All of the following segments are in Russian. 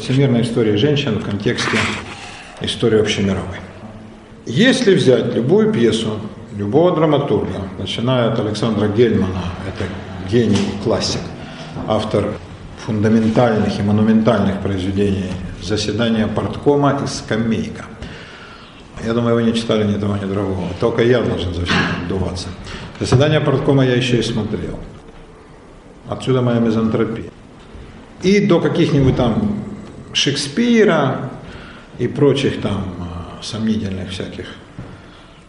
Всемирная история женщин в контексте истории общемировой. Если взять любую пьесу, любого драматурга, начиная от Александра Гельмана, это гений, классик, автор фундаментальных и монументальных произведений «Заседание порткома» и «Скамейка». Я думаю, вы не читали ни того, ни другого. Только я должен за все отдуваться. «Заседание порткома» я еще и смотрел. Отсюда моя мизантропия. И до каких-нибудь там Шекспира и прочих там а, сомнительных всяких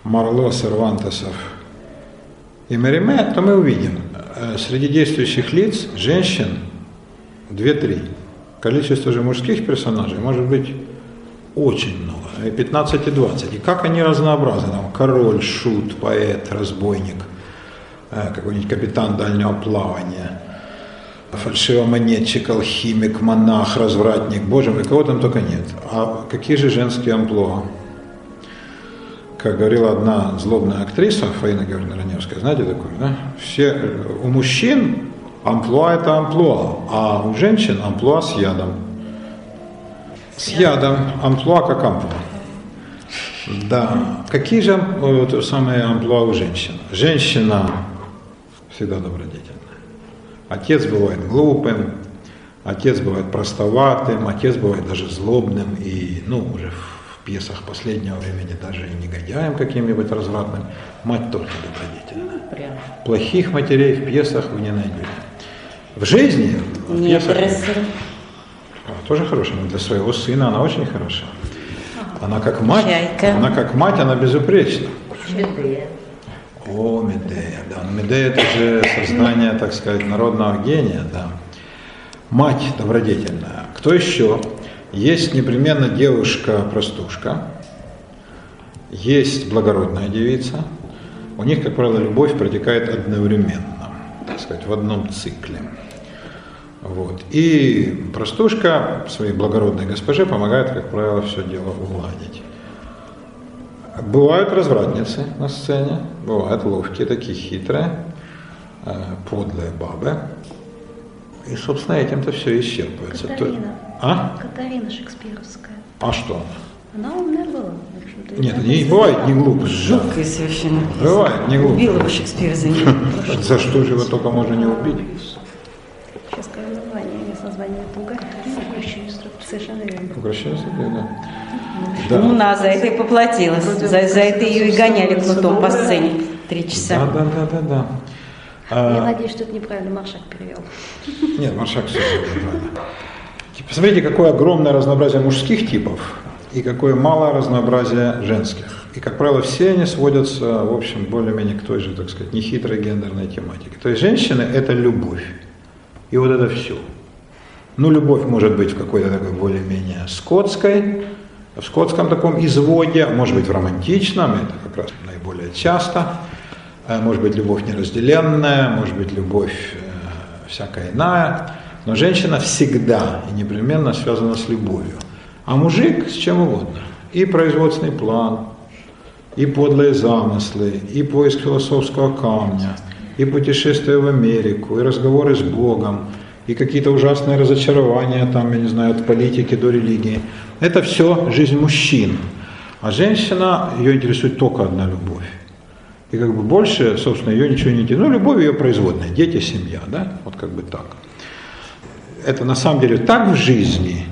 Марло, Сервантесов. И Мериме, то мы увидим, э, среди действующих лиц женщин две-три. Количество же мужских персонажей может быть очень много, и 15 и 20. И как они разнообразны, там король, шут, поэт, разбойник, э, какой-нибудь капитан дальнего плавания, фальшивомонетчик, алхимик, монах, развратник, боже мой, кого там только нет. А какие же женские амплуа? Как говорила одна злобная актриса, Фаина Георгиевна Раневская, знаете такую, да? Все, у мужчин амплуа это амплуа, а у женщин амплуа с ядом. С ядом, амплуа как амплуа. Да. Какие же вот, самые амплуа у женщин? Женщина всегда добродетельная. Отец бывает глупым, отец бывает простоватым, отец бывает даже злобным и, ну, уже в пьесах последнего времени даже и негодяем каким-нибудь развратным. Мать только добродетельная. Прям. Плохих матерей в пьесах вы не найдете. В жизни, в Нет, пьесах, а, тоже хорошая, но для своего сына она очень хороша. Она как мать, Чайка. она как мать, она безупречна. Медея. О, Медея, да. Ну, Медея это же создание, так сказать, народного гения, да. Мать добродетельная. Кто еще? Есть непременно девушка-простушка, есть благородная девица. У них, как правило, любовь протекает одновременно, так сказать, в одном цикле. Вот. И простушка своей благородной госпоже помогает, как правило, все дело уладить. Бывают развратницы на сцене, бывают ловкие, такие хитрые, э, подлые бабы. И, собственно, этим-то все исчерпывается. Катарина. А? Катарина Шекспировская. А что? Она умная была, в общем-то. Нет, не бывает не глупость. да. Жуткая совершенно. Бывает не глупость. Убила бы Шекспира за нее. За что же его только можно не убить? Сейчас скажу название, есть название туга. Совершенно верно. Укращение судьбы, да. Ну, Да. на, за это и поплатилась. За, за это ее и гоняли кнутом по сцене три Да, часа. да, да, да, да. Я А, надеюсь, что это неправильно Маршак перевел. Нет, Маршак все правильно. Посмотрите, какое огромное разнообразие мужских типов и какое малое разнообразие женских. И, как правило, все они сводятся, в общем, более-менее к той же, так сказать, нехитрой гендерной тематике. То есть женщины – это любовь. И вот это все. Ну, любовь может быть в какой-то такой более-менее скотской, в скотском таком изводе, может быть в романтичном, это как раз наиболее часто. Э, Может быть любовь неразделенная, может быть любовь э, всякая иная. Но женщина всегда и непременно связана с любовью. А мужик с чем угодно. И производственный план, и подлые замыслы, и поиск философского камня, и путешествия в Америку, и разговоры с Богом, и какие-то ужасные разочарования, там, я не знаю, от политики до религии. Это все жизнь мужчин. А женщина, ее интересует только одна любовь. И как бы больше, собственно, ее ничего не интересует. Ну, любовь ее производная, дети, семья, да, вот как бы так. Это на самом деле так в жизни,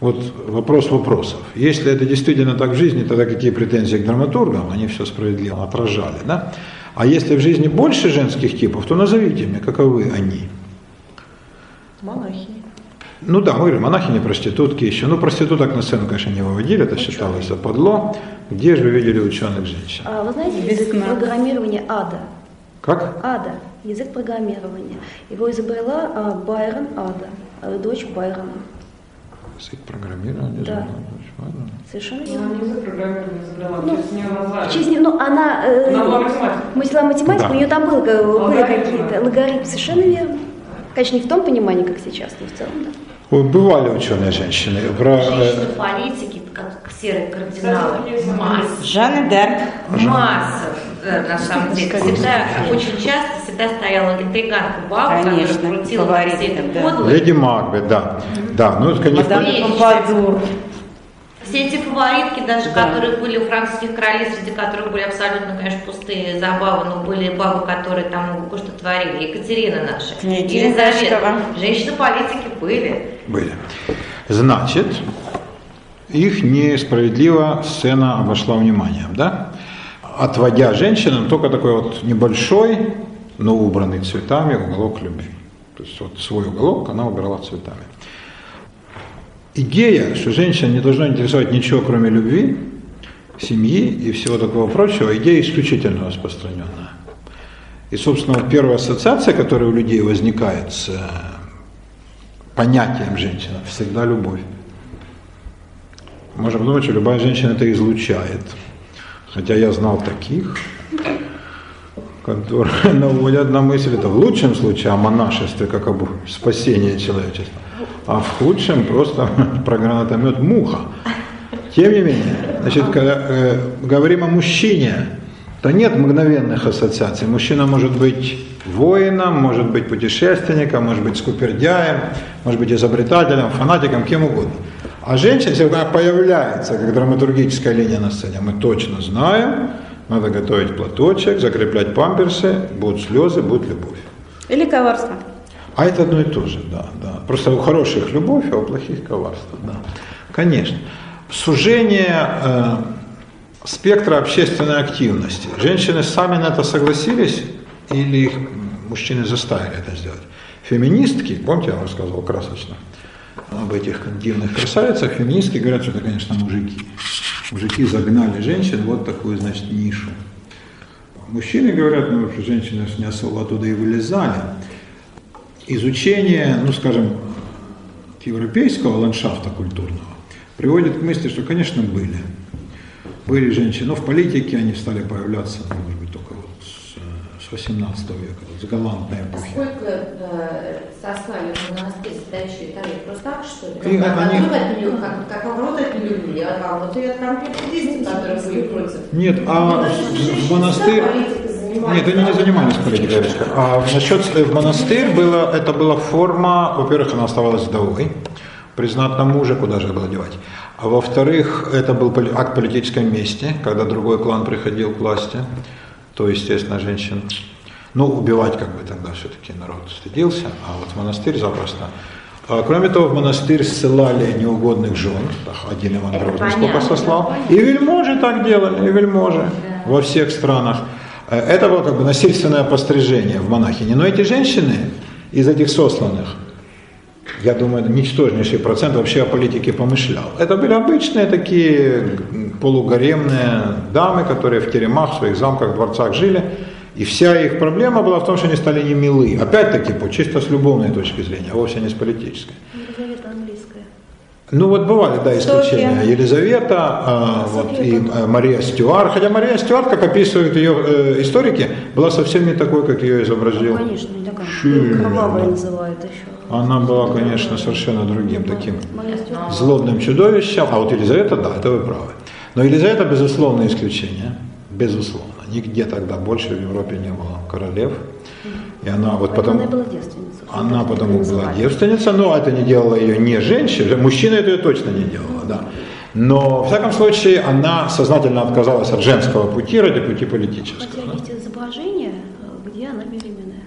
вот вопрос вопросов. Если это действительно так в жизни, тогда какие претензии к драматургам? Они все справедливо отражали, да? А если в жизни больше женских типов, то назовите мне, каковы они. Монахи. Ну да, мы говорим, монахини, проститутки еще. Ну, проституток на сцену, конечно, не выводили, это считалось западло. Где же вы видели ученых женщин? А вы знаете язык программирования ада? Как? Ада. Язык программирования. Его изобрела а, Байрон Ада, а, дочь Байрона. Язык программирования. Да. журнал, ладно. Совершенно Она верно. не язык программирования изобрела, Ну, нее назвали. Через не- ну, она, э, Она была математиком. мыслила математику, Да. у нее там был, э, были какие-то логарифмы, совершенно верно. Конечно, не в том понимании, как сейчас, но в целом, да. Ой, Бывали ученые женщины. Про, э, Женщины политики, как серые кардиналы. Масса. Жанна Дарк. Масса. э, на самом деле. Всегда, очень часто всегда стояла интриганка баба, Конечно, которая крутила все это да. подло. Леди Макбет, да. Да, ну, конечно, Мадам. Помпадур. Все эти фаворитки, даже Да. которые были у французских королей, среди которых были абсолютно, конечно, пустые забавы, но были бабы, которые там кое-что творили. Екатерина наша, Княгиня Елизавета. Женщины-политики были. были. Значит, их несправедливо сцена обошла вниманием, да? Отводя женщинам только такой вот небольшой, но убранный цветами уголок любви. То есть вот свой уголок она убирала цветами. Идея, что женщина не должна интересовать ничего, кроме любви, семьи и всего такого прочего, идея исключительно распространенная. И, собственно, вот первая ассоциация, которая у людей возникает с э, понятием женщина, всегда любовь. Можно подумать, что любая женщина это излучает. Хотя я знал таких, которые наводят на мысль, это в лучшем случае о монашестве, как об спасении человечества, а в худшем просто про гранатомет муха. Тем не менее, значит, когда э, говорим о мужчине, то нет мгновенных ассоциаций. Мужчина может быть воином, может быть путешественником, может быть скупердяем, может быть изобретателем, фанатиком, кем угодно. А женщина, если она появляется как драматургическая линия на сцене, мы точно знаем, надо готовить платочек, закреплять памперсы, будут слезы, будет любовь. Или коварство. А это одно и то же, да, да. Просто у хороших любовь, а у плохих коварство, да. Конечно. Сужение э, спектра общественной активности. Женщины сами на это согласились или их мужчины заставили это сделать? Феминистки, помните, я вам рассказывал красочно об этих дивных красавицах, феминистки говорят, что это, конечно, мужики. Мужики загнали женщин вот такую, значит, нишу. Мужчины говорят, ну, что женщины не особо оттуда и вылезали. Изучение, ну, скажем, европейского ландшафта культурного приводит к мысли, что, конечно, были. Были женщины, но в политике они стали появляться, ну, может быть, только вот с, с 18 века, вот с галантной эпохи. Сколько э, сослали в монастырь сдающие Италии? Просто так, что ли? И Как, они- от нее- как, как наоборот от не любви, а там вот от конфликтистов, которые были против. Нет, а в монастырь... Нет, они не занимались политикой. А насчет в монастырь было, это была форма, во-первых, она оставалась вдовой, при знатном муже, куда же было девать. А во-вторых, это был акт политической мести, когда другой клан приходил к власти, то, естественно, женщин. Ну, убивать как бы тогда все-таки народ стыдился, а вот в монастырь запросто. А, кроме того, в монастырь ссылали неугодных жен, один Иван Грозный сколько сослал. И вельможи так делали, и вельможи во всех странах. Э, Это было как бы насильственное пострижение в монахине. Но эти женщины из этих сосланных, я думаю, ничтожнейший процент вообще о политике помышлял. Это были обычные такие полугаремные дамы, которые в теремах, в своих замках, дворцах жили. И вся их проблема была в том, что они стали не милы. Опять-таки, по чисто с любовной точки зрения, а вовсе не с политической. Ну вот бывали, да, исключения. Софья. Елизавета, а, вот, и а, Мария Стюарт. Хотя Мария Стюарт, как описывают ее э, историки, была совсем не такой, как ее изобразил. Ну, конечно, не такая. Сильно, Кровавая да. называют еще. Она была, конечно, совершенно другим таким Мария Стюарт. злобным чудовищем. А вот Елизавета, да, это вы правы. Но Елизавета, безусловно, исключение. Безусловно. Нигде тогда больше в Европе не было королев. И она вот потом... Она была девственницей. Она это была девственница, но это не делало ее не женщиной, мужчина это ее точно не делала, да. Но, в всяком случае, она сознательно отказалась от женского пути ради пути политического. Хотя да. есть изображение, э, где она беременная.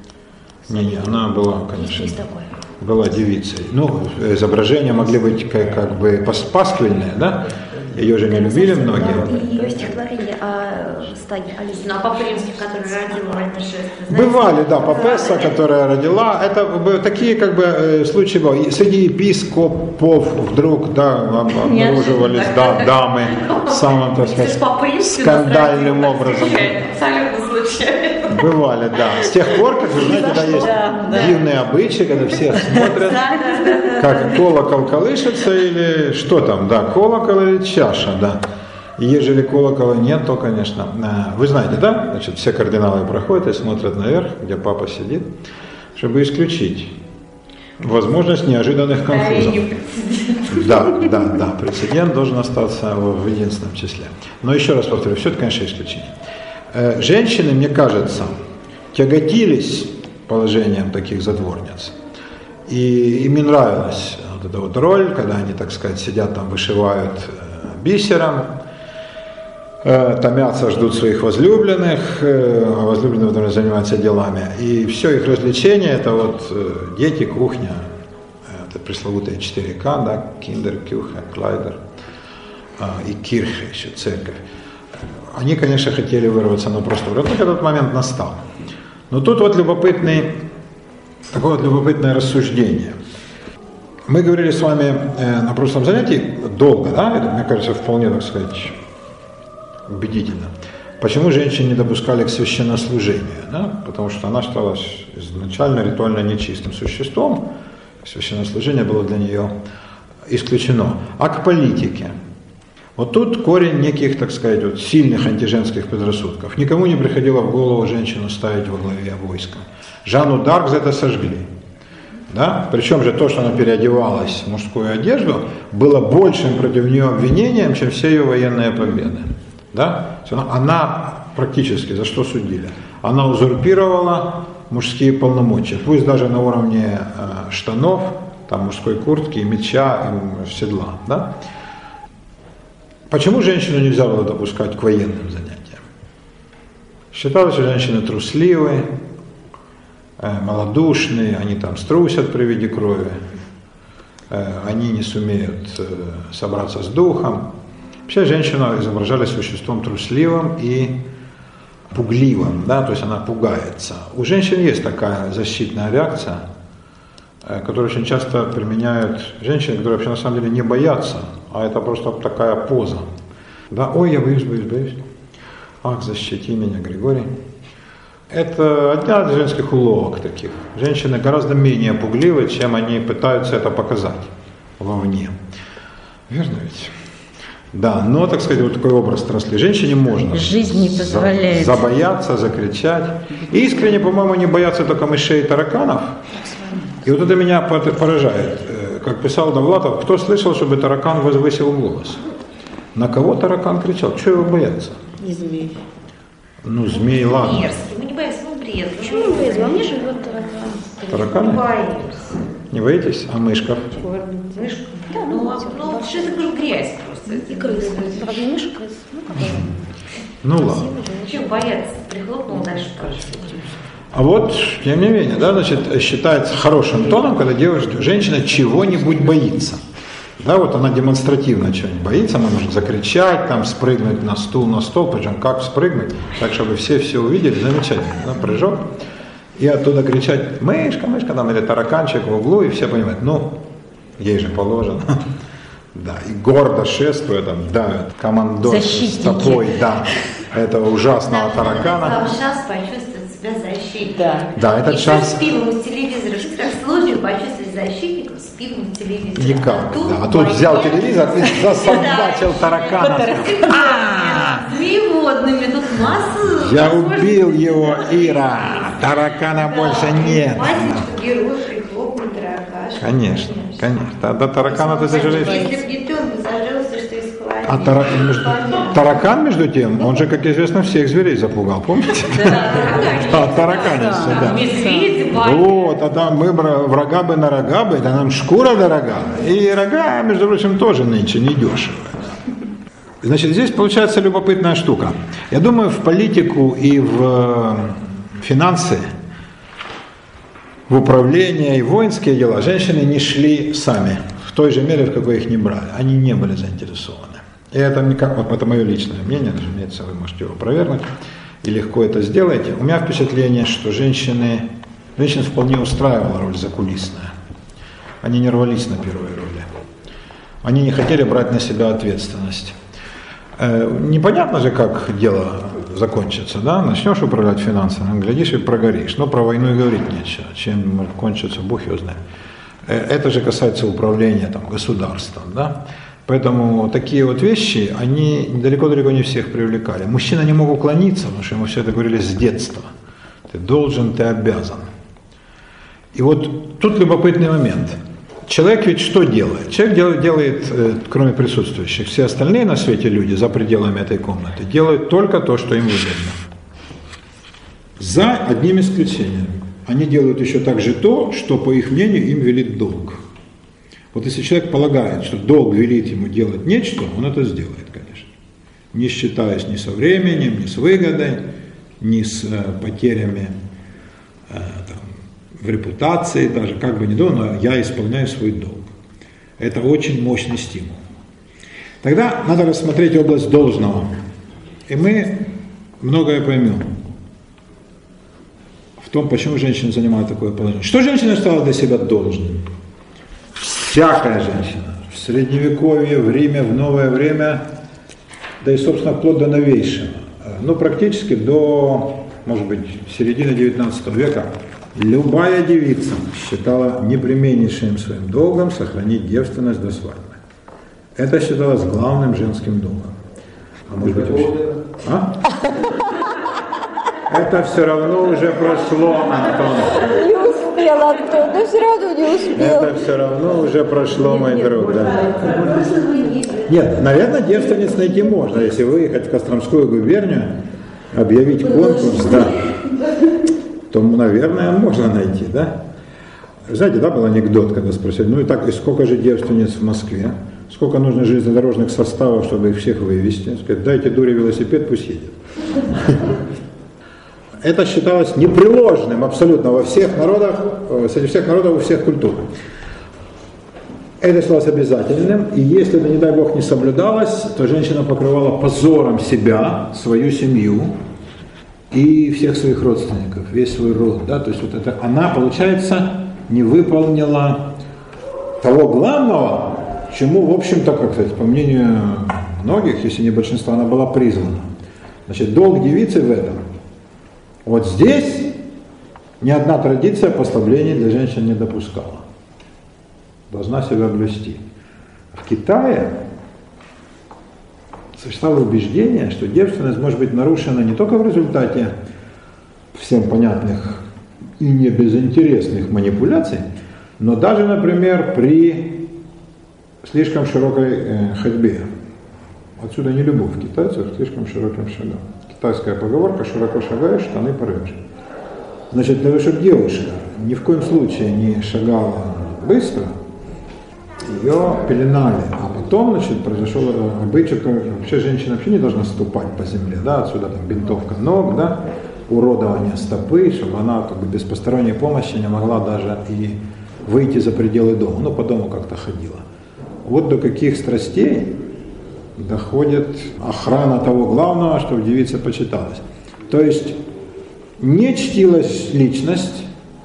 Не-не, она была, конечно, есть такое. была девицей. Ну, изображения могли быть как, как бы пас- пасквильные, да? Ее же не любили многие. и ее стихотворение о стаде Алисы. Ну, а папа римский, который родил Вальдешеста, Бывали, да, папесса, которая родила, это такие как бы э, случаи были. Среди епископов вдруг, да, об- обнаруживались, да, дамы самым, так сказать, скандальным образом. Абсолютно случайно. Бывали, да. С тех пор, как вы знаете, да, есть Да, да. дивные обычаи, когда все смотрят, как колокол колышется или что там, да, колокол или чаша, да. Ежели колокола нет, то, конечно, э, вы знаете, да, значит, все кардиналы проходят и смотрят наверх, где папа сидит, чтобы исключить возможность неожиданных конфузов. Да, да, да, прецедент должен остаться в единственном числе. Но еще раз повторю, все это, конечно, исключение. Э, Женщины, мне кажется, тяготились положением таких затворниц. И им не нравилась вот эта вот роль, когда они, так сказать, сидят там, вышивают э, бисером, э, томятся, ждут своих возлюбленных, а возлюбленные потом занимаются делами. И все их развлечение это вот дети, кухня, это пресловутые 4К, да, киндер, кюхе, клайдер и кирхе еще, церковь. Они, конечно, хотели вырваться на простор. Вот этот момент настал. Но тут вот любопытный, такое вот любопытное рассуждение. Мы говорили с вами э, на прошлом занятии долго, да, это, мне кажется, вполне, так сказать, убедительно. Почему женщин не допускали к священнослужению? Да? Потому что она считалась изначально ритуально нечистым существом, священнослужение было для нее исключено. А к политике? Вот тут корень неких, так сказать, вот сильных антиженских предрассудков. Никому не приходило в голову женщину ставить во главе войска. Жанну Дарк за это сожгли. Да? Причем же то, что она переодевалась в мужскую одежду, было большим против нее обвинением, чем все ее военные победы. Да? Она, практически за что судили? Она узурпировала мужские полномочия, пусть даже на уровне э, штанов, там, мужской куртки, меча, седла. Да? Почему женщину нельзя было допускать к военным занятиям? Считалось, что женщины трусливые, э, малодушные, они там струсят при виде крови, э, они не сумеют э, собраться с духом. Вообще женщину изображали существом трусливым и пугливым, да, то есть она пугается. У женщин есть такая защитная реакция, которую очень часто применяют женщины, которые вообще на самом деле не боятся а это просто такая поза. Да, ой, я боюсь, боюсь, боюсь. Ах, защити меня, Григорий. Это одна из женских уловок таких. Женщины гораздо менее пугливы, чем они пытаются это показать вовне. Верно ведь? Да, но, так сказать, вот такой образ тросли. Женщине можно Жизнь не позволяет. забояться, закричать. И искренне, по-моему, не боятся только мышей и тараканов. И вот это меня поражает как писал Довлатов, кто слышал, чтобы таракан возвысил голос? На кого таракан кричал? Чего его бояться? Не змей. Ну, змей, ладно. Мерзкий, мы не боимся, мы бред. Почему не боязно? Во мне живет таракан. Тараканы? Боимся. Не боитесь? А мышков? Мышка? Да, Ну, ну, а- типа, ну, что это говорю, грязь просто. И крысы. Правда, не мыши, крысы. Ну, какая? Ну, ладно. Чего бояться? Прихлопнул дальше тоже. А вот, тем не менее, да, значит, считается хорошим тоном, когда девушка, женщина чего-нибудь боится. Да, вот она демонстративно чего-нибудь боится, она может закричать, там, спрыгнуть на стул, на стол, причем как спрыгнуть, так, чтобы все все увидели, замечательно, да, прыжок, и оттуда кричать, мышка, мышка, там, или тараканчик в углу, и все понимают, ну, ей же положено. Да, и гордо шествуя, там, давят командор с Защитники. стопой, да, этого ужасного таракана. Почувствовать себя защитником. Да. Да, этот Еще шанс с пивом из телевизора. Что так сложно почувствовать защитников с пивом из телевизора? никак. Да. А тут взял телевизор и засобачил таракана. Змееводными, тут масса... Я убил его, Ира. Таракана больше нет. Мальчик, герой, прихлопнул таракашку. Конечно, конечно. Да, до таракана ты сожалеешь. Если бы не ты, он бы зажрался, что из холодильника. А тара- между- таракан, между тем, он же, как известно, всех зверей запугал, помните? Да, тараканился, да. Вот, а там мы врага бы на рога бы, это нам шкура дорога. И рога, между прочим, тоже нынче не дешево. Значит, здесь получается любопытная штука. Я думаю, в политику и в э, финансы, в управление и воинские дела женщины не шли сами, в той же мере, в какой их не брали. Они не были заинтересованы. И это, не как, вот это мое личное мнение, разумеется, вы можете его опровергнуть и легко это сделаете. У меня впечатление, что женщины, женщин вполне устраивала роль закулисная. Они не рвались на первые роли. Они не хотели брать на себя ответственность. Э, Непонятно же, как дело закончится, да? Начнешь управлять финансами, глядишь и прогоришь. Но про войну и говорить нечего. Чем кончится, Бог его знает. Э, Это же касается управления там, государством, да? Поэтому такие вот вещи, они далеко-далеко не всех привлекали. Мужчина не мог уклониться, потому что ему все это говорили с детства. Ты должен, ты обязан. И вот тут любопытный момент. Человек ведь что делает? Человек делает, делает, э, кроме присутствующих, все остальные на свете люди за пределами этой комнаты делают только то, что им выгодно. За одним исключением. Они делают еще также то, что, по их мнению, им велит долг. Вот если человек полагает, что долг велит ему делать нечто, он это сделает, конечно. Не считаясь ни со временем, ни с выгодой, ни с э, потерями э, там, в репутации, даже как бы ни то, но я исполняю свой долг. Это очень мощный стимул. Тогда надо рассмотреть область должного. И мы многое поймем в том, почему женщина занимает такое положение. Что женщина стала для себя должным? Всякая женщина. В средневековье, в Риме, в новое время, да и, собственно, вплоть до новейшего. Ну, практически до, может быть, середины 19 века любая девица считала непременнейшим своим долгом сохранить девственность до свадьбы. Это считалось главным женским долгом. А может быть, вообще... А? Это все равно уже прошло, Антон. Успел, Антон, но все равно не успел. Это все равно уже прошло, мой друг, да. Нет, наверное, девственниц найти можно, если выехать в Костромскую губернию, объявить конкурс, да, то, наверное, можно найти, да. Знаете, да, был анекдот, когда спросили, ну и так, и сколько же девственниц в Москве? Сколько нужно железнодорожных составов, чтобы их всех вывести? Сказать, дайте дуре велосипед, пусть едет. Это считалось непреложным абсолютно во всех народах, э, среди всех народов, у всех культур. Это считалось обязательным, и если это, не дай бог, не соблюдалось, то женщина покрывала позором себя, свою семью и всех своих родственников, весь свой род. Да? То есть вот это она, получается, не выполнила того главного, чему, в общем-то, как сказать, по мнению многих, если не большинства, она была призвана. Значит, долг девицы в этом. Вот здесь ни одна традиция послаблений для женщин не допускала. Должна себя блюсти. В Китае существовало убеждение, что девственность может быть нарушена не только в результате всем понятных и не безинтересных манипуляций, но даже, например, при слишком широкой э, ходьбе. Отсюда не любовь китайцев к слишком широким шагам. Китайская поговорка «широко шагаешь, штаны порвешь». Значит, чтобы девушка ни в коем случае не шагала быстро, ее пеленали. А потом, значит, произошел обычай, вообще женщина вообще не должна ступать по земле, да, отсюда там бинтовка ног, да, уродование стопы, чтобы она как бы без посторонней помощи не могла даже и выйти за пределы дома, ну, по дому как-то ходила. Вот до каких страстей доходит охрана того главного, чтобы девица почиталась. То есть не чтилась личность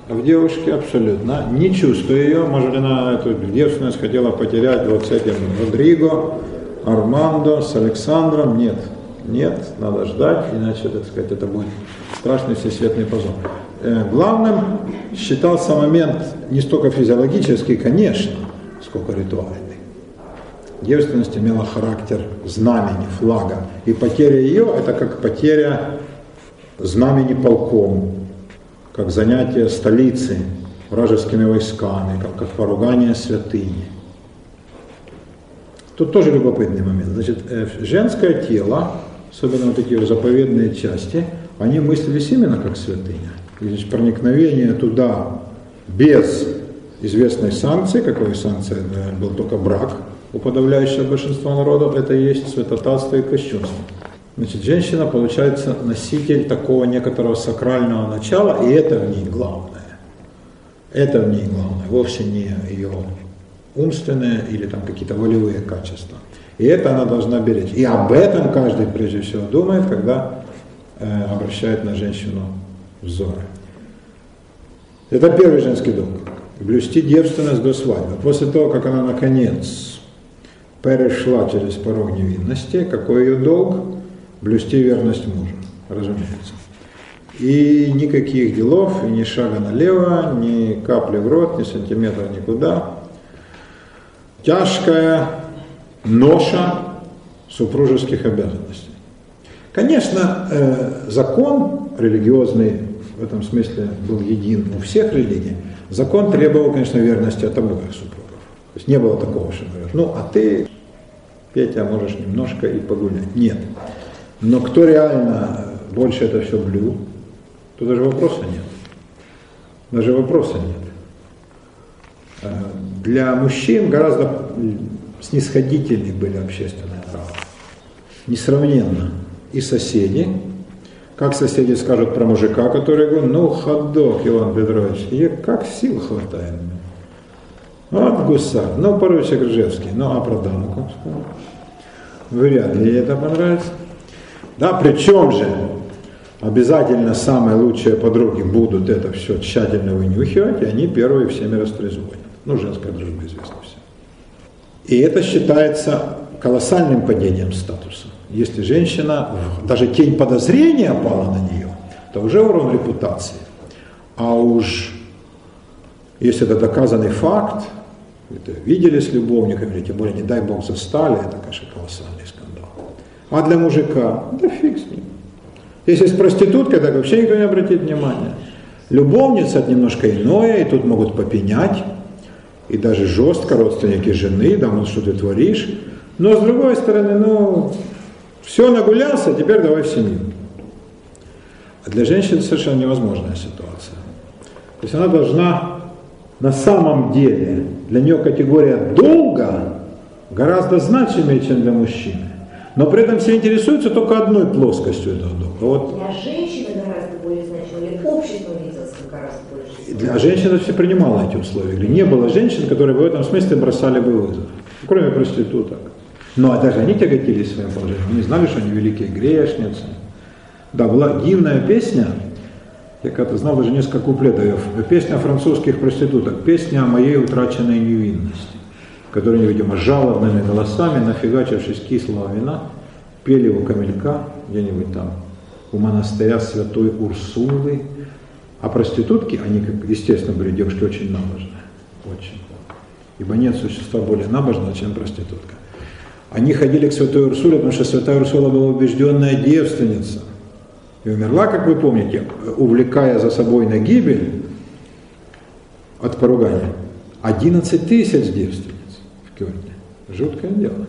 в девушке абсолютно, не чувствуя ее, может она эту девственность хотела потерять вот с этим Родриго, Армандо, с Александром, нет, нет, надо ждать, иначе, так сказать, это будет страшный всесветный позор. Э, главным считался момент не столько физиологический, конечно, сколько ритуальный. Девственность имела характер знамени, флага. И потеря ее – это как потеря знамени полком, как занятие столицы вражескими войсками, как, как поругание святыни. Тут тоже любопытный момент. Значит, э, женское тело, особенно вот эти заповедные части, они мыслились именно как святыня. И, значит, проникновение туда без известной санкции, какой санкция был только брак – у подавляющего большинства народов это есть святотатство и кощунство. Значит, женщина получается носитель такого некоторого сакрального начала, и это в ней главное. Это в ней главное, вовсе не ее умственные или там какие-то волевые качества. И это она должна беречь. И об этом каждый прежде всего думает, когда э, обращает на женщину взоры. Это первый женский долг. Блюсти девственность до свадьбы. После того, как она наконец перешла через порог невинности, какой ее долг? Блюсти верность мужу, разумеется. И никаких делов, и ни шага налево, ни капли в рот, ни сантиметра никуда. Тяжкая ноша супружеских обязанностей. Конечно, э, закон религиозный в этом смысле был един у всех религий. Закон требовал, конечно, верности от обоих супругов. То есть не было такого, что говорят, ну а ты Петя, можешь немножко и погулять. Нет. Но кто реально больше это все блюл, то даже вопроса нет. Даже вопроса нет. Э, Для мужчин гораздо снисходительнее были общественные права. Несравненно. И соседи, как соседи скажут про мужика, который говорит, ну, ходок, Иван Петрович, и как сил хватает. Вот гусар, ну, поручик Ржевский, ну, а про сказал? Вряд ли ей это понравится. Да, причем же обязательно самые лучшие подруги будут это все тщательно вынюхивать, и они первые всеми растрезвонят. Ну, женская дружба известна всем. И это считается колоссальным падением статуса. Если женщина, даже тень подозрения пала на нее, то уже урон репутации. А уж если это доказанный факт, это видели с любовниками, тем более, не дай бог, застали, это, конечно, колоссальный скандал. А для мужика, да фиг с ним. Если с проституткой, так вообще никто не обратит внимания. Любовница это немножко иное, и тут могут попенять, и даже жестко родственники жены, да, мол, что ты творишь. Но с другой стороны, ну, все нагулялся, теперь давай в семью. А для женщины совершенно невозможная ситуация. То есть она должна на самом деле, для нее категория долга гораздо значимее, чем для мужчины. Но при этом все интересуются только одной плоскостью этого долга. Вот Для женщины гораздо более значимо, или общество видится гораздо больше. для женщин все принимала эти условия. Говорю, Не было женщин, которые в этом смысле бросали бы вызов. Кроме проституток. Ну а даже они тяготились своим положением. Они знали, что они великие грешницы. Да, была дивная песня, я когда-то знал даже несколько куплетов, песня французских проституток, песня о моей утраченной невинности, которые, видимо, жалобными голосами, нафигачившись кислого вина, пели у камелька, где-нибудь там, у монастыря святой Урсулы. А проститутки, они, как естественно, были девушки очень набожные, очень. Ибо нет существа более набожного, чем проститутка. Они ходили к святой Урсуле, потому что святая Урсула была убежденная девственница. И умерла, как вы помните, увлекая за собой на гибель от поругания 11 тысяч девственниц в Кёльне. Жуткое дело.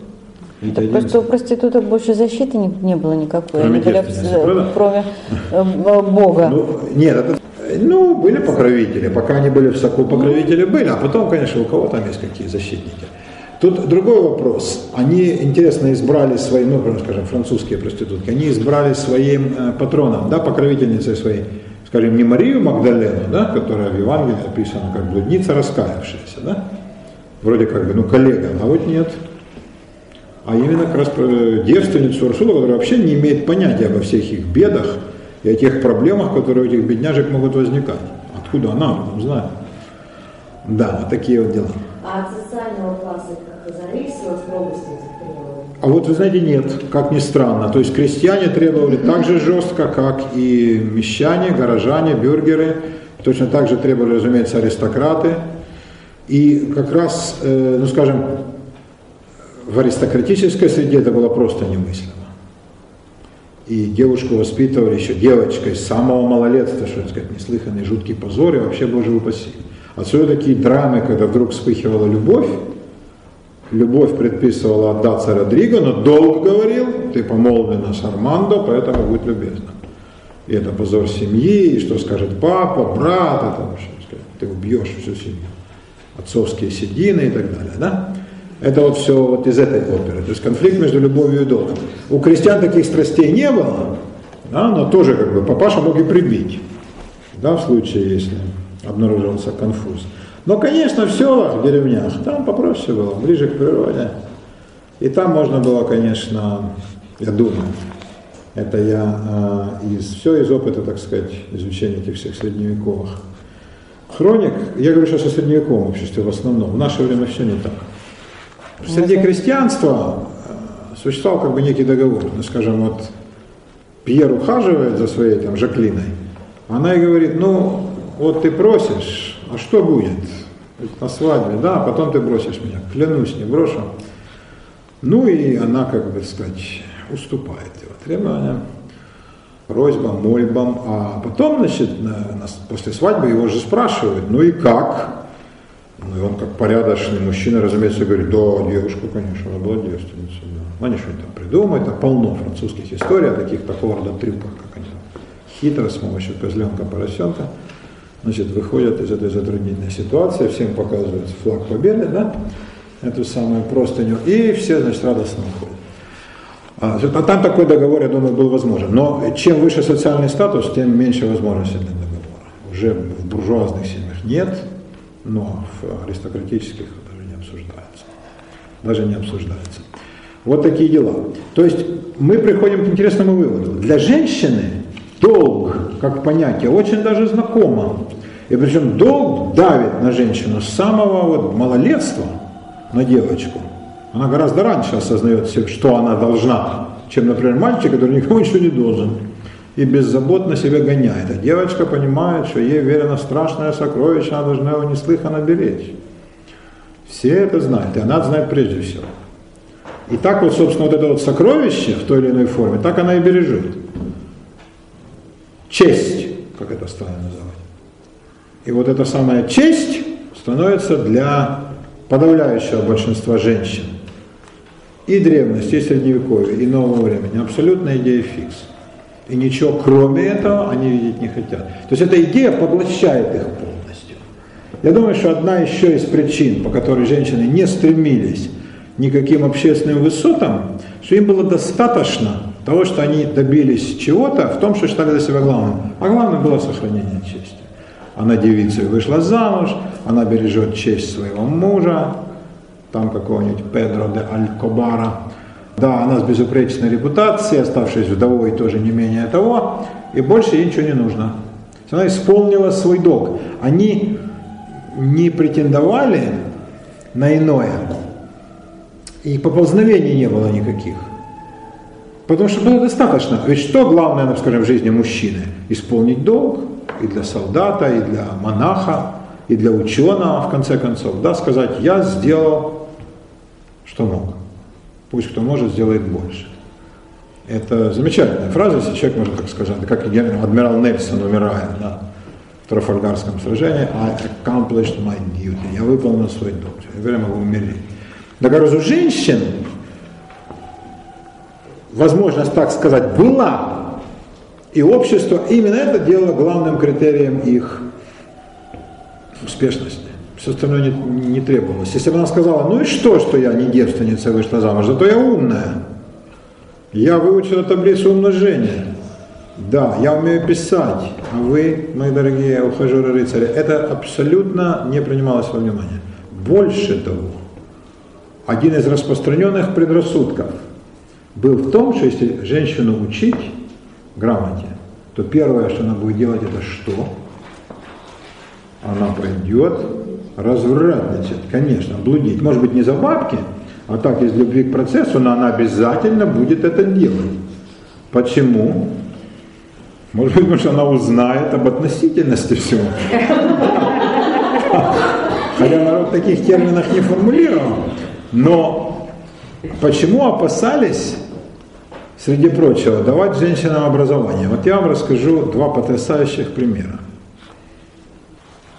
Ведь Так 11 просто у проституток больше защиты не, не было никакой. Кроме Они были девственницы, абс- правда? кроме э, э, Бога. Ну, нет, это, ну, были покровители, пока они были в соку, покровители были, а потом, конечно, у кого там есть какие защитники. Тут другой вопрос. Они, интересно, избрали своим, ну, скажем, французские проститутки, они избрали своим э, патроном, да, покровительницей своей, скажем, не Марию Магдалену, да, которая в Евангелии описана как блудница, раскаявшаяся, да, вроде как бы, ну, коллега, а вот нет. А именно как раз про девственницу Урсулу, которая вообще не имеет понятия обо всех их бедах и о тех проблемах, которые у этих бедняжек могут возникать. Откуда она об этом знает? Да, вот такие вот дела. А от социального класса А вот вы знаете, нет, как ни странно. То есть крестьяне требовали так же жестко, как и мещане, горожане, бюргеры. Точно так же требовали, разумеется, аристократы. И как раз, э, ну скажем, в аристократической среде это было просто немыслимо. И девушку воспитывали еще девочкой с самого малолетства, что сказать, неслыханный жуткий позор и вообще, боже упаси. Отсюда такие драмы, когда вдруг вспыхивала любовь, любовь предписывала отдаться Родриго, но долг говорил, ты помолвлена с Армандо, поэтому будь любезна. И это позор семьи, и что скажет папа, брат, это сказать, ты убьешь всю семью. Отцовские седины и так далее, да? Это вот все вот из этой оперы. То есть конфликт между любовью и долгом. У крестьян таких страстей не было, да, но тоже как бы папаша мог и прибить, да, в случае, если обнаруживался конфуз. Но, конечно, в селах, в деревнях, там попроще было, ближе к природе. И там можно было, конечно, я думаю, это я э, из, все из опыта, так сказать, изучения этих всех средневековых хроник. Я говорю сейчас о средневековом обществе в основном. В наше время все не так. Среди крестьянства э, существовал как бы некий договор. Ну, скажем, вот Пьер ухаживает за своей там Жаклиной, она и говорит, ну, вот ты просишь, а что будет? На свадьбе, да, а потом ты бросишь меня. Клянусь, не брошу. Ну и она, как бы сказать, уступает его требованиям, просьбам, мольбам. А потом, значит, на- на- после свадьбы его же спрашивают, ну и как? Ну и он как порядочный мужчина, разумеется, говорит, да, девушка, конечно, она была девственницей. Да. Ну, Они что-нибудь там придумают, там полно французских историй о таких такого рода трюках, как они хитро с помощью козленка поросенка, значит, выходят из этой затруднительной ситуации, всем показывают флаг победы, да, эту самую простыню, и все, значит, радостно уходят. А, а там такой договор, я думаю, был возможен. Но чем выше социальный статус, тем меньше возможностей для договора. Уже в буржуазных семьях нет, но в аристократических даже не обсуждается. Даже не обсуждается. Вот такие дела. То есть мы приходим к интересному выводу. Для женщины долг, как понятие, очень даже знакомо. И причем долг давит на женщину с самого вот малолетства на девочку. Она гораздо раньше осознает, что она должна, чем, например, мальчик, который никому ничего не должен и беззаботно себя гоняет. А девочка понимает, что ей верено страшное сокровище, она должна его неслыханно беречь. Все это знают, и она знает прежде всего. И так вот, собственно, вот это вот сокровище в той или иной форме, так она и бережет. Честь, как это стало называть. И вот эта самая честь становится для подавляющего большинства женщин и древности, и средневековья, и нового времени абсолютная идея фикс. И ничего кроме этого они видеть не хотят. То есть эта идея поглощает их полностью. Я думаю, что одна еще из причин, по которой женщины не стремились никаким общественным высотам, что им было достаточно того, что они добились чего-то в том, что считали для себя главным. А главное было сохранение чести. Она девицей вышла замуж, она бережет честь своего мужа, там какого-нибудь Педро де Алькобара. Да, она с безупречной репутацией, оставшись вдовой тоже не менее того, и больше ей ничего не нужно. Она исполнила свой долг. Они не претендовали на иное, и поползновений не было никаких. Потому что было достаточно. Ведь что главное, скажем, в жизни мужчины? Исполнить долг и для солдата, и для монаха, и для ученого, в конце концов. Да, сказать, я сделал, что мог. Пусть кто может, сделает больше. Это замечательная фраза, если человек может так сказать, как адмирал Нельсон, умирая да, в Трафальгарском сражении, I accomplished my duty, я выполнил свой долг, я могу умереть. Так раз у женщин возможность так сказать была, и общество именно это делало главным критерием их успешности. Все остальное не, не требовалось. Если бы она сказала, ну и что, что я не девственница вышла замуж, зато я умная. Я выучила таблицу умножения. Да, я умею писать, а вы, мои дорогие ухажеры-рыцари, это абсолютно не принималось во внимание. Больше того, один из распространенных предрассудков был в том, что если женщину учить грамоте, то первое, что она будет делать, это что? Она пойдет развратничать, конечно, блудить. Может быть, не за бабки, а так из любви к процессу, но она обязательно будет это делать. Почему? Может быть, потому что она узнает об относительности всего. Хотя народ таких терминах не формулировал. Но почему опасались, среди прочего, давать женщинам образование? Вот я вам расскажу два потрясающих примера.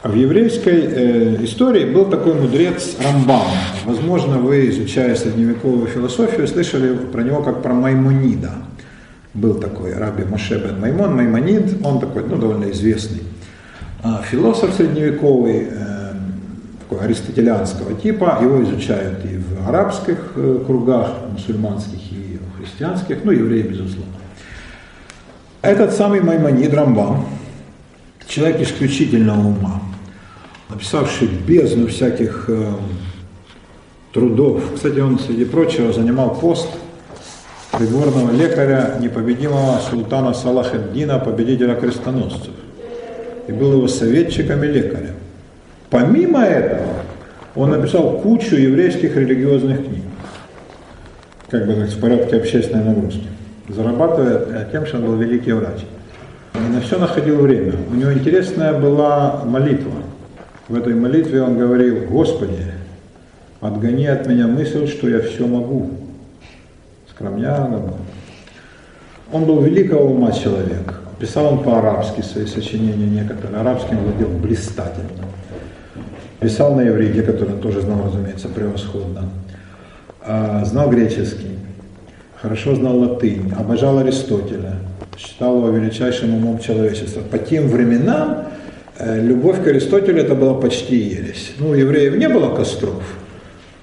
В еврейской э, истории был такой мудрец Рамбам. Возможно, вы, изучая средневековую философию, слышали про него как про Маймонида. Был такой раби Моше бен Маймон, Маймонид, он такой, ну, довольно известный а, философ средневековый, э, такой аристотелианского типа, его изучают и в арабских э, кругах, мусульманских христианских, ну, евреи, безусловно. Этот самый Маймонид Рамбам, человек исключительного ума, написавший бездну всяких э, трудов. Кстати, он, среди прочего, занимал пост придворного лекаря непобедимого султана Салахеддина, победителя крестоносцев. И был его советчиком и лекарем. Помимо этого, он написал кучу еврейских религиозных книг, как бы так, в порядке общественной нагрузки, зарабатывая тем, что он был великий врач. И на все находил время. У него интересная была молитва. В этой молитве он говорил, Господи, отгони от меня мысль, что я все могу. Скромняга был. Он был великого ума человек. Писал он по-арабски свои сочинения некоторые. Арабским владел блистательно. Писал на иврите, который он тоже знал, разумеется, превосходно. А, знал греческий, хорошо знал латынь, обожал Аристотеля. считал его величайшим умом человечества. По тем временам э, любовь к Аристотелю это была почти ересь. Ну, евреев не было костров,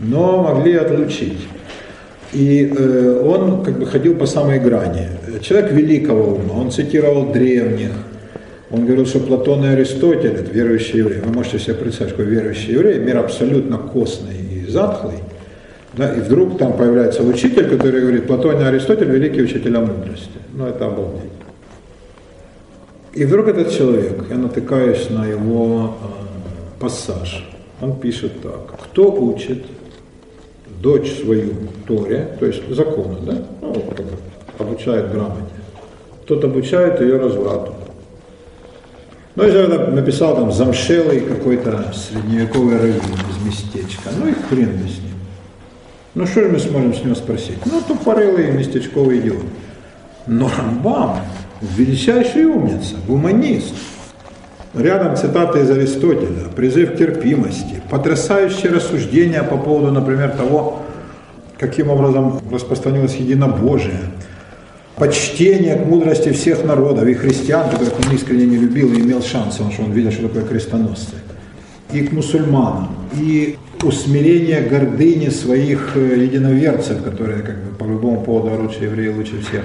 но могли отлучить. И э, он как бы ходил по самой грани. Человек великого ума, он цитировал древних, он говорил, что Платон и Аристотель, это верующие евреи, вы можете себе представить, что верующие евреи, мир абсолютно костный и затхлый, да, и вдруг там появляется учитель, который говорит, Платон и Аристотель великие учителя мудрости. Ну, это обалдеть. И вдруг этот человек, я натыкаюсь на его э, пассаж, он пишет так. Кто учит дочь свою Торе, то есть закону, да, ну, обучает грамоте, тот обучает ее разврату. Ну, я написал там замшелый какой-то средневековый раввин из местечка. Ну и хрен ним. Ну что же мы сможем с него спросить? Ну, тупорылый местечковый идиот. Но Рамбам величайший умница, гуманист. Рядом цитаты из Аристотеля, призыв к терпимости, потрясающее рассуждение по поводу, например, того, каким образом распространилось единобожие, почтение к мудрости всех народов, и христиан, которых он искренне не любил и имел шанс, потому что он видел, что такое крестоносцы, и к мусульманам, и усмирение гордыни своих э, единоверцев, которые как бы по любому поводу лучше евреи, лучше всех.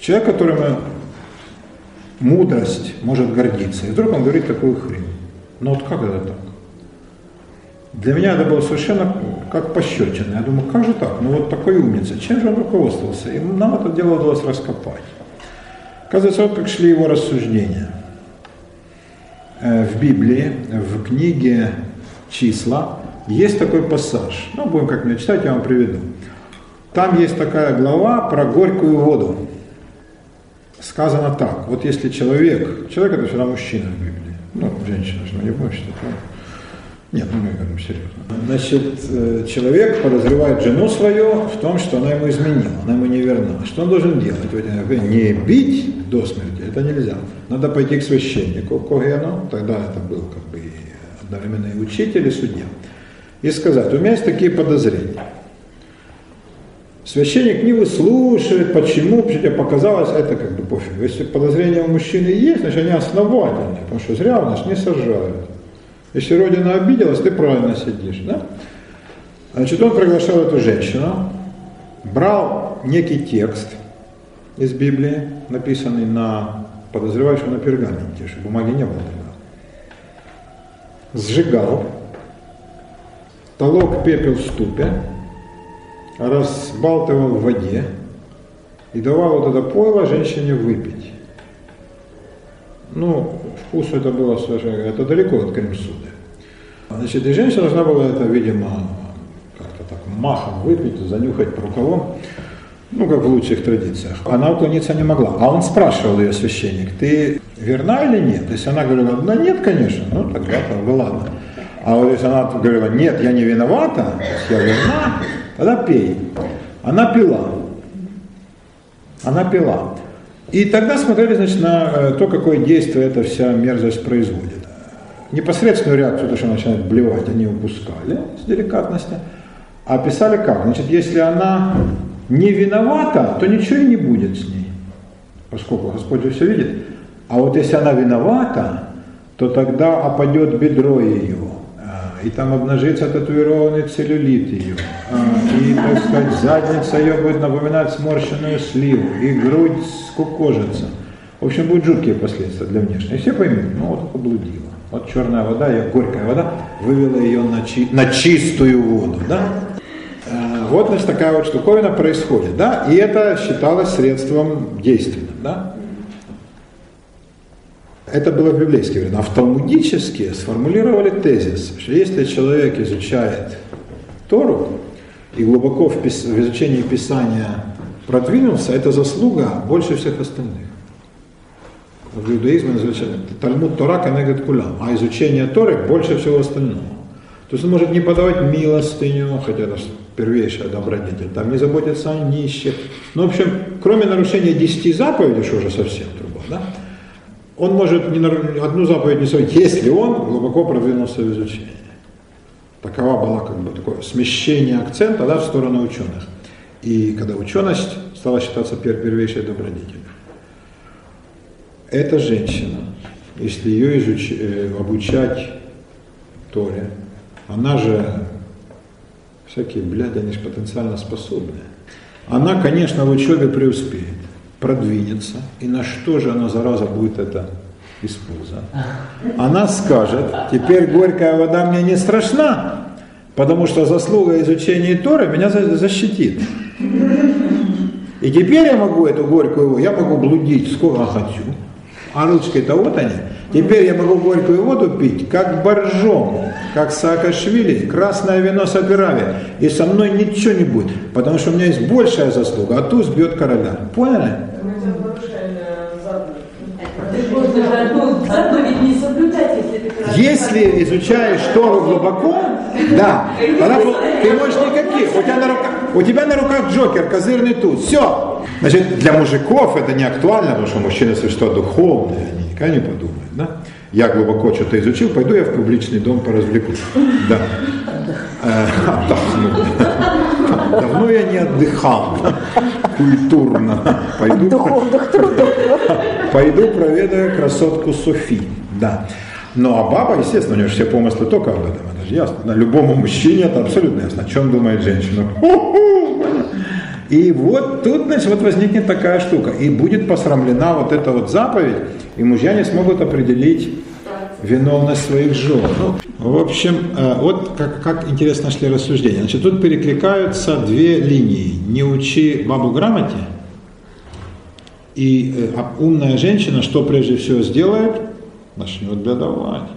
Человек, которому мудрость может гордиться. И вдруг он говорит такую хрень. Ну вот как это так? Для меня это было совершенно как пощечина. Я думаю, как же так? Ну вот такой умница. Чем же он руководствовался? И нам это дело удалось раскопать. Оказывается, вот как шли его рассуждения. Э, в Библии, в книге «Числа» есть такой пассаж. Ну, будем как-нибудь читать, я вам приведу. Там есть такая глава про горькую воду сказано так, вот если человек, человек это всегда мужчина в Библии, ну, женщина, что не будем считать, ну, нет, ну мы говорим серьезно. Значит, э, человек подозревает жену свою в том, что она ему изменила, она ему не верна. Что он должен делать? Не бить до смерти, это нельзя. Надо пойти к священнику, Когену, тогда это был как бы одновременно и учитель, и судья, и сказать, у меня есть такие подозрения. Священник не выслушивает, почему, тебе показалось, это как бы пофиг. Если подозрения у мужчины есть, значит они основательные, потому что зря у нас не сажают. Если Родина обиделась, ты правильно сидишь. Да? Значит, он приглашал эту женщину, брал некий текст из Библии, написанный на, подозреваю, что на пергаменте, что бумаги не было. Сжигал, толок пепел в ступе, разбалтывал в воде и давал вот это пойло женщине выпить. Ну, вкус это было совершенно, это далеко от крем-суды. Значит, и женщина должна была это, видимо, как-то так махом выпить, занюхать по рукавом, ну, как в лучших традициях. Она уклониться не могла. А он спрашивал ее, священник, ты верна или нет? Если она говорила, да нет, конечно, ну, тогда бы ладно. А вот если она говорила, нет, я не виновата, я верна, Тогда пей. Она пила. Она пила. И тогда смотрели, значит, на э, то, какое действие эта вся мерзость производит. Непосредственную реакцию, то, что она начинает блевать, они упускали с деликатностью. А писали как? Значит, если она не виновата, то ничего и не будет с ней, поскольку Господь все видит. А вот если она виновата, то тогда опадет бедро ее, и там обнажится татуированный целлюлит ее, а, и, так сказать, задница ее будет напоминать сморщенную сливу, и грудь скукожится. В общем, будут жуткие последствия для внешней. И все поймут, ну вот поблудила. Вот черная вода, горькая вода, вывела ее на, чи, на чистую воду, да? Вот, значит, такая вот штуковина происходит, да? И это считалось средством действенным, да? Это было в библейские времена. А в талмудические сформулировали тезис, что если человек изучает Тору и глубоко в, пис... в изучении Писания продвинулся, это заслуга больше всех остальных. В иудаизме называется Талмуд Тора Канегет Кулам, а изучение Торы больше всего остального. То есть он может не подавать милостыню, хотя это первейшая добродетель, там не заботиться о нищих. Ну, в общем, кроме нарушения десяти заповедей, что уже совсем труба, да, он может не, одну заповедь не соблюдать, если он глубоко продвинулся в изучении. Такова была как бы такое смещение акцента да, в сторону ученых. И когда ученость стала считаться пер- первейшей добродетелью. Эта женщина, если ее изуч- э, обучать Торе, она же всякие бляди, они же потенциально способные. Она, конечно, в учебе преуспеет, продвинется, и на что же она, зараза, будет это использовать? Она скажет, теперь горькая вода мне не страшна, потому что заслуга изучения Торы меня за- защитит. И теперь я могу эту горькую я могу блудить сколько хочу, а ручки-то вот они. Теперь я могу горькую воду пить, как боржом, как Саакашвили, красное вино с Абирави. И со мной ничего не будет, потому что у меня есть большая заслуга, а туз бьет короля. Поняли? Э, если изучаешь Тору глубоко, да, тогда ты можешь никаких. У тебя на руках, у тебя на руках Джокер, козырный туз. Все. Значит, для мужиков это не актуально, потому что мужчины существа духовные, они никогда не подумают. Да? Я глубоко что-то изучил, пойду я в публичный дом поразвлекусь. Да. Э, Отдохну. Давно я не отдыхал культурно. Пойду, трудов. Пойду проведаю красотку Софи. Да. Ну а баба, естественно, у нее все помыслы только об этом, это же ясно. Да, любому мужчине это абсолютно ясно. О чем думает женщина? Ху-ху! И вот тут, значит, вот возникнет такая штука. И будет посрамлена вот эта вот заповедь, и мужья не смогут определить виновность своих жен. Ну, в общем, э, вот как, как интересно шли рассуждения. Значит, тут перекликаются две линии. Не учи бабу грамоте, и э, а умная женщина что прежде всего сделает? Начнет бедовать.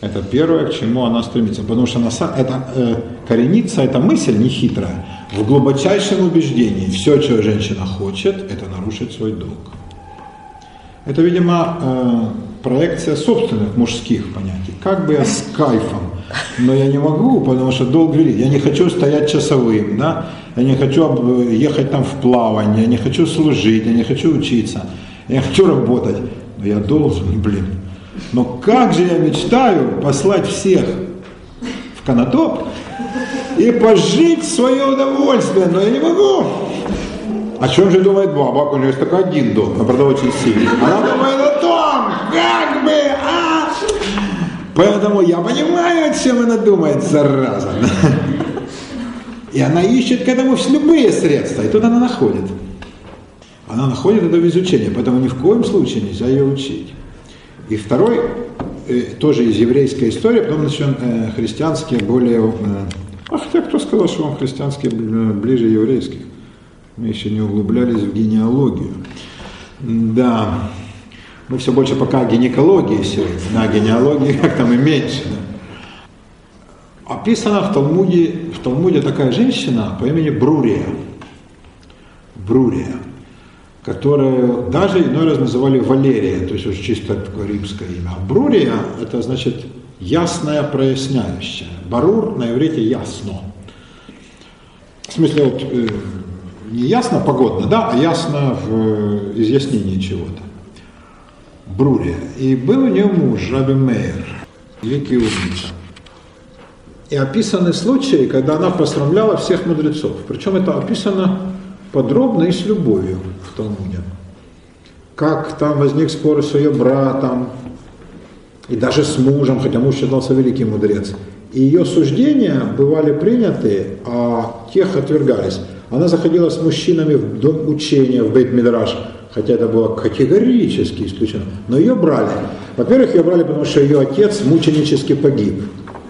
Это первое, к чему она стремится. Потому что она, это, э, коренится эта мысль нехитрая в глубочайшем убеждении. Все, чего женщина хочет, это нарушить свой долг. Это, видимо, э, проекция собственных мужских понятий. Как бы я с кайфом, но я не могу, потому что долг велик. Я не хочу стоять часовым, да? я не хочу ехать там в плавание, я не хочу служить, я не хочу учиться, я хочу работать, но я должен, блин. Но как же я мечтаю послать всех в Конотоп и пожить в свое удовольствие, но я не могу. О чем же думает баба? У нее есть только один дом, но правда очень сильный. Она думает о том, как бы, а! Поэтому я понимаю, о чем она думает, зараза. И она ищет к этому любые средства, и тут она находит. Она находит это в изучении, поэтому ни в коем случае нельзя ее учить. И второй, э, тоже из еврейской истории, потом начнем э, христианские более... А хотя кто сказал, что он христианский бли- ближе еврейских? Мы еще не углублялись в генеалогию. Да, мы все больше пока о гинекологии сегодня, на генеалогии как там и меньше. Да. Описана в Талмуде, в Талмуде такая женщина по имени Брурия. Брурия, которую даже иной раз называли Валерия, то есть уже чисто такое римское имя. А Брурия это значит ясная, проясняющая. Барур на иврите ясно. В смысле, вот, э, не ясно погодно, да, а ясно в э, изъяснении чего-то. Брурия. И был у нее муж, Раби Мейер, великий умница. И описаны случаи, когда она посрамляла всех мудрецов. Причем это описано подробно и с любовью в Талмуде. Как там возник спор с ее братом, и даже с мужем, хотя муж считался великий мудрец. И ее суждения бывали приняты, а тех отвергались. Она заходила с мужчинами в дом учения, в бейт мидраш хотя это было категорически исключено. Но ее брали. Во-первых, ее брали, потому что ее отец мученически погиб.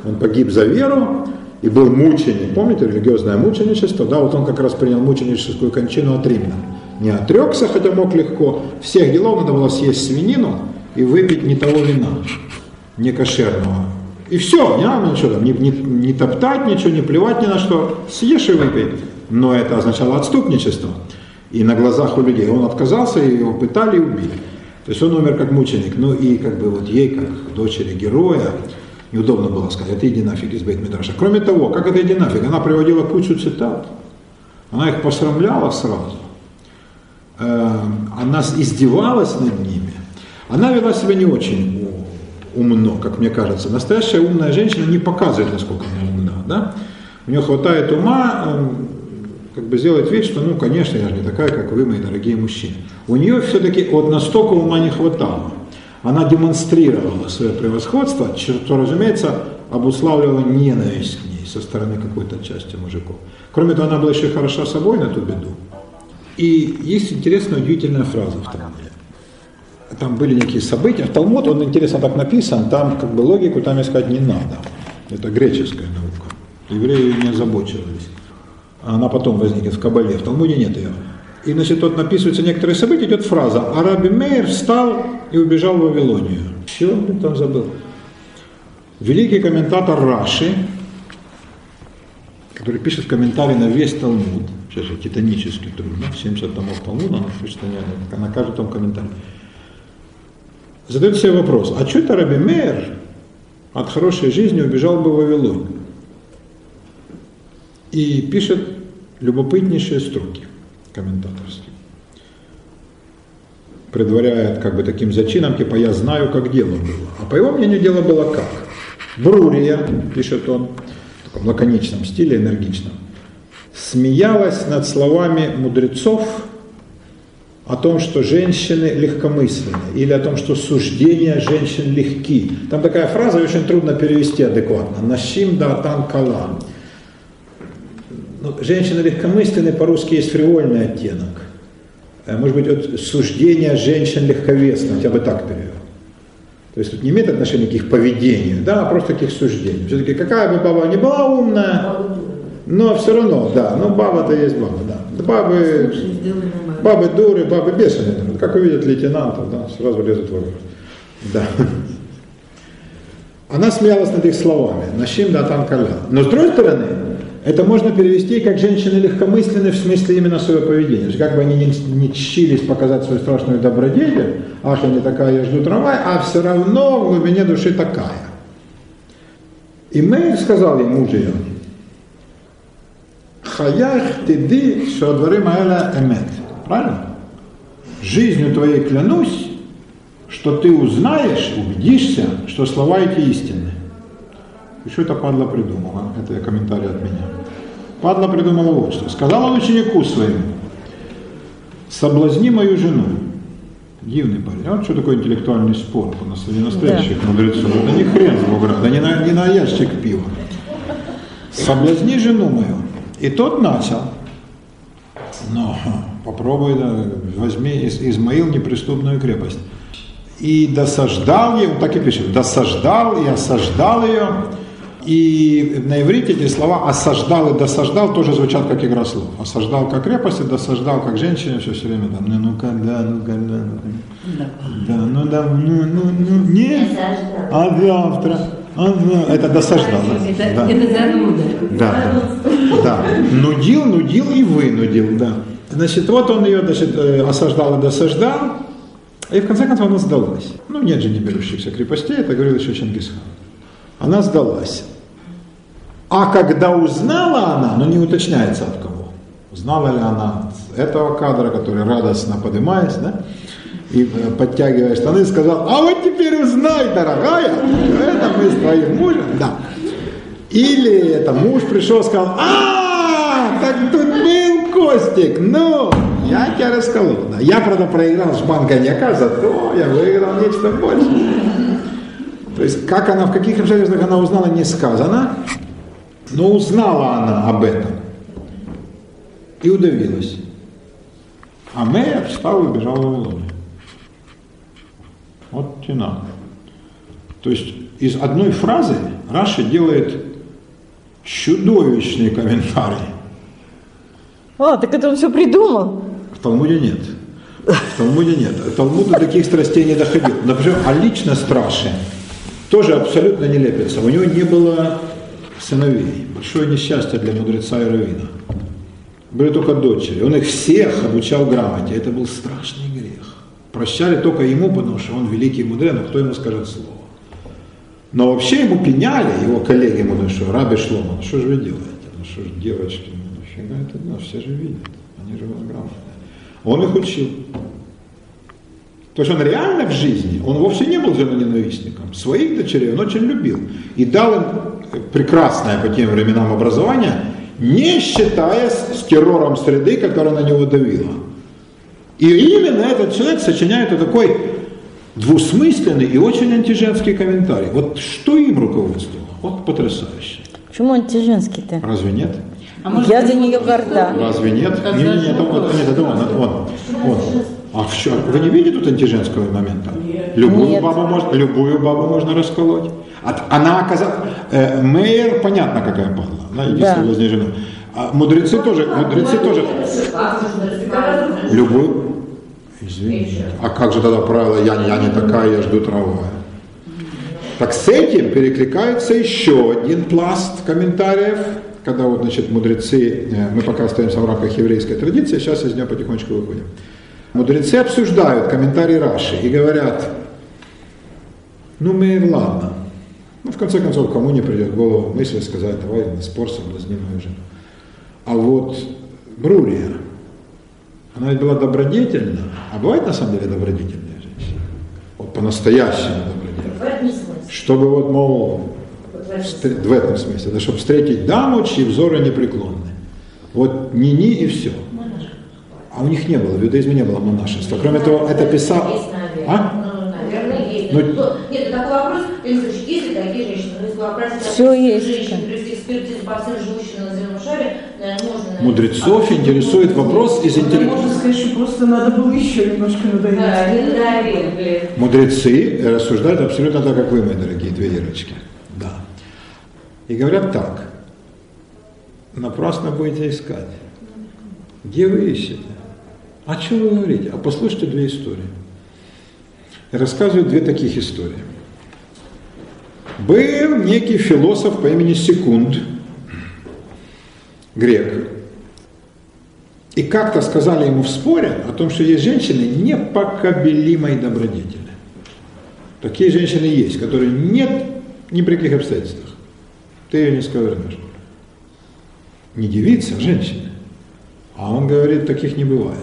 Он погиб за веру и был мученик. Помните, религиозное мученичество? Да, вот он как раз принял мученическую кончину от римлян. Не отрекся, хотя мог легко. Всех делов надо было съесть свинину и выпить не того вина, не кошерного. И все, не надо ничего там, не, не, не топтать ничего, не плевать ни на что. Съешь и выпей. Но это означало отступничество. И на глазах у людей. Он отказался, и его пытали и убили. То есть он умер как мученик. Ну и как бы вот ей, как дочери героя, неудобно было сказать, это иди нафиг из бейт Мидраша. Кроме того, как это иди нафиг? Она приводила кучу цитат. Она их посрамляла сразу. Она издевалась над ними. Она вела себя не очень умно, как мне кажется. Настоящая умная женщина не показывает, насколько она умна. Да? У нее хватает ума как бы сделать вид, что, ну, конечно, я же не такая, как вы, мои дорогие мужчины. У нее все-таки вот настолько ума не хватало. Она демонстрировала свое превосходство, что, разумеется, обуславливало ненависть к ней со стороны какой-то части мужиков. Кроме того, она была еще хороша собой на ту беду. И есть интересная, удивительная фраза в Талмуде. Там были некие события. Талмуд, он интересно так написан, там как бы логику там искать не надо. Это греческая наука. Евреи не озабочивались. Она потом возникнет в Кабале, в Талмуде нет ее. И, значит, тут написываются некоторые события, идет фраза «Араби Мейер встал и убежал в Вавилонию». Чего он там забыл? Великий комментатор Раши, который пишет комментарий на весь Талмуд, сейчас же титанический труд, да, 70 томов Талмуда, он пишет на, каждый задает себе вопрос, а что это Раби Мейер от хорошей жизни убежал бы в Вавилон? И пишет любопытнейшие строки комментаторские. Предваряет как бы таким зачином, типа «я знаю, как дело было». А по его мнению, дело было как? Брурия, пишет он, в таком лаконичном стиле, энергичном, смеялась над словами мудрецов о том, что женщины легкомысленны, или о том, что суждения женщин легки. Там такая фраза очень трудно перевести адекватно. Нашим да атан кала. Ну, женщины легкомысленны по-русски есть фривольный оттенок. Э, может быть, вот суждения женщин легковесно, я бы так перевел. То есть тут не имеет отношения к их поведению, да, а просто к их суждениям. Все-таки какая бы баба ни была умная, но все равно, да, но баба-то есть баба, да. Бабы, бабы дуры, бабы бешеные. Как увидят лейтенантов, да, сразу лезут в вопрос. Да. Она смеялась над их словами. Нашим да там каля. Но с другой стороны, это можно перевести как женщины легкомысленны в смысле именно своего поведения. Как бы они не, не чились показать свою страшную добродетель, ах, я не такая, я жду трамвай, а все равно в глубине души такая. И Мэйр сказал ей, муж ее, Хаях тиди шадварим аэла эмет. Правильно? Жизнью твоей клянусь, что ты узнаешь, убедишься, что слова эти истинны. И что это падла придумала? Это комментарий от меня. Падла придумала вот что. Сказал он ученику своему, соблазни мою жену. Дивный парень. А вот что такое интеллектуальный спор у нас среди настоящих да. мудрецов. Это не хрен в Бограда, не на, не на ящик пива. Соблазни жену мою. И тот начал. Но попробуй, да, возьми из, Измаил неприступную крепость. И досаждал ей, так и пишет, досаждал и осаждал ее, и на иврите эти слова «осаждал» и «досаждал» тоже звучат как игра слов. «Осаждал» как крепость, и «досаждал» как женщина, все все время там «ну ну когда, ну когда, ну да, ну да, ну, ну, ну, нет, а завтра». А, ну, это досаждал. Это, да. это зануда. Да, да. Нудил, нудил и вынудил, да. Значит, вот он ее значит, э, осаждал и досаждал, и в конце концов она сдалась. Ну, нет же не берущихся крепостей, это говорил еще Чингисхан. Она сдалась. А когда узнала она, ну, не уточняется от кого, узнала ли она этого кадра, который радостно поднимаясь, да, и э, подтягивая штаны, сказал, а вот теперь узнай, дорогая, это мы с твоим мужем, да. Или это муж пришел сказал, а, так тут был Костик, ну, я тебя расколол. Да. Я, правда, проиграл жбан коньяка, зато я выиграл нечто большее. То есть, как она, в каких обстоятельствах она узнала, не сказано, но узнала она об этом и удавилась. А Мэя встал и убежал в Вавилоне. Вот тена. То есть из одной фразы Раша делает чудовищный комментарий. А, так это он все придумал? В Талмуде нет. В Талмуде нет. В Талмуд до таких страстей не доходил. Например, а лично Раши тоже абсолютно не лепится. У него не было сыновей. Большое несчастье для мудреца и равина. Были только дочери. Он их всех обучал грамоте. Это был страшный грех. Прощали только ему, потому что он великий мудрец, но кто ему скажет слово. Но вообще ему пеняли, его коллеги ему, что, Раби Шлома, что же вы делаете? Ну что же девочки, нафига это, ну все же видят, они же у вас грамотные. Он их учил. То есть он реально в жизни, он вовсе не был женоненавистником. Своих дочерей он очень любил. И дал им прекрасное по тем временам образование, не считаясь с террором среды, которая на него давила. И именно этот человек сочиняет вот такой двусмысленный и очень антиженский комментарий. Вот что им руководствовало? Вот потрясающе. Почему антиженский-то? Разве нет? Я за нее горда. Разве нет? Нет, нет, нет, это он, нет, это он, это он. он. А в чем? Вы не видите тут антиженского момента? Любую Нет. бабу можно, любую бабу можно расколоть. От- она оказалась... Э, Мейер, понятно, какая падла. Она единственная Да. вознежена. А мудрецы тоже, мудрецы тоже. Любую. Извините. А как же тогда правило «я, не- я не такая, я жду трамвая»? Так с этим перекликается еще один пласт комментариев, когда вот, значит, мудрецы, э, мы пока остаемся в рамках еврейской традиции, сейчас из нее потихонечку выходим. Мудрецы обсуждают комментарии Раши и говорят, ну, мы ладно. Ну, в конце концов, кому не придет в голову мысль сказать, давай спор соблазним мою жену. А вот Брурия, она ведь была добродетельна, а бывает на самом деле добродетельная женщина? Вот по-настоящему добродетельная. Чтобы вот, мол, в этом смысле, да, чтобы встретить даму, чьи взоры непреклонны. Вот ни-ни и все. А у них не было, в иудаизме не было монашества. Кроме того, это писал... А? Ну, наверное, есть. Ну, Ну, Нет, такой вопрос, есть ли такие женщины? Ну, если вы опросите Всё есть. женщин, экспертизу по всем живущим на земном шаре, наверное, можно... Мудрецов интересует вопрос из Да, Можно сказать, что просто надо было еще немножко Да, надоесть. блин. Мудрецы рассуждают абсолютно так, как вы, мои дорогие две Ирочки. Да. И говорят так. Напрасно будете искать. Где вы ищете? О чем вы говорите? А послушайте две истории. И рассказывают две таких истории. Был некий философ по имени Секунд, грек. И как-то сказали ему в споре о том, что есть женщины непокобелимой добродетели. Такие женщины есть, которые нет ни при каких обстоятельствах. Ты ее не сковырнешь. Не девица, а женщина. А он говорит, таких не бывает.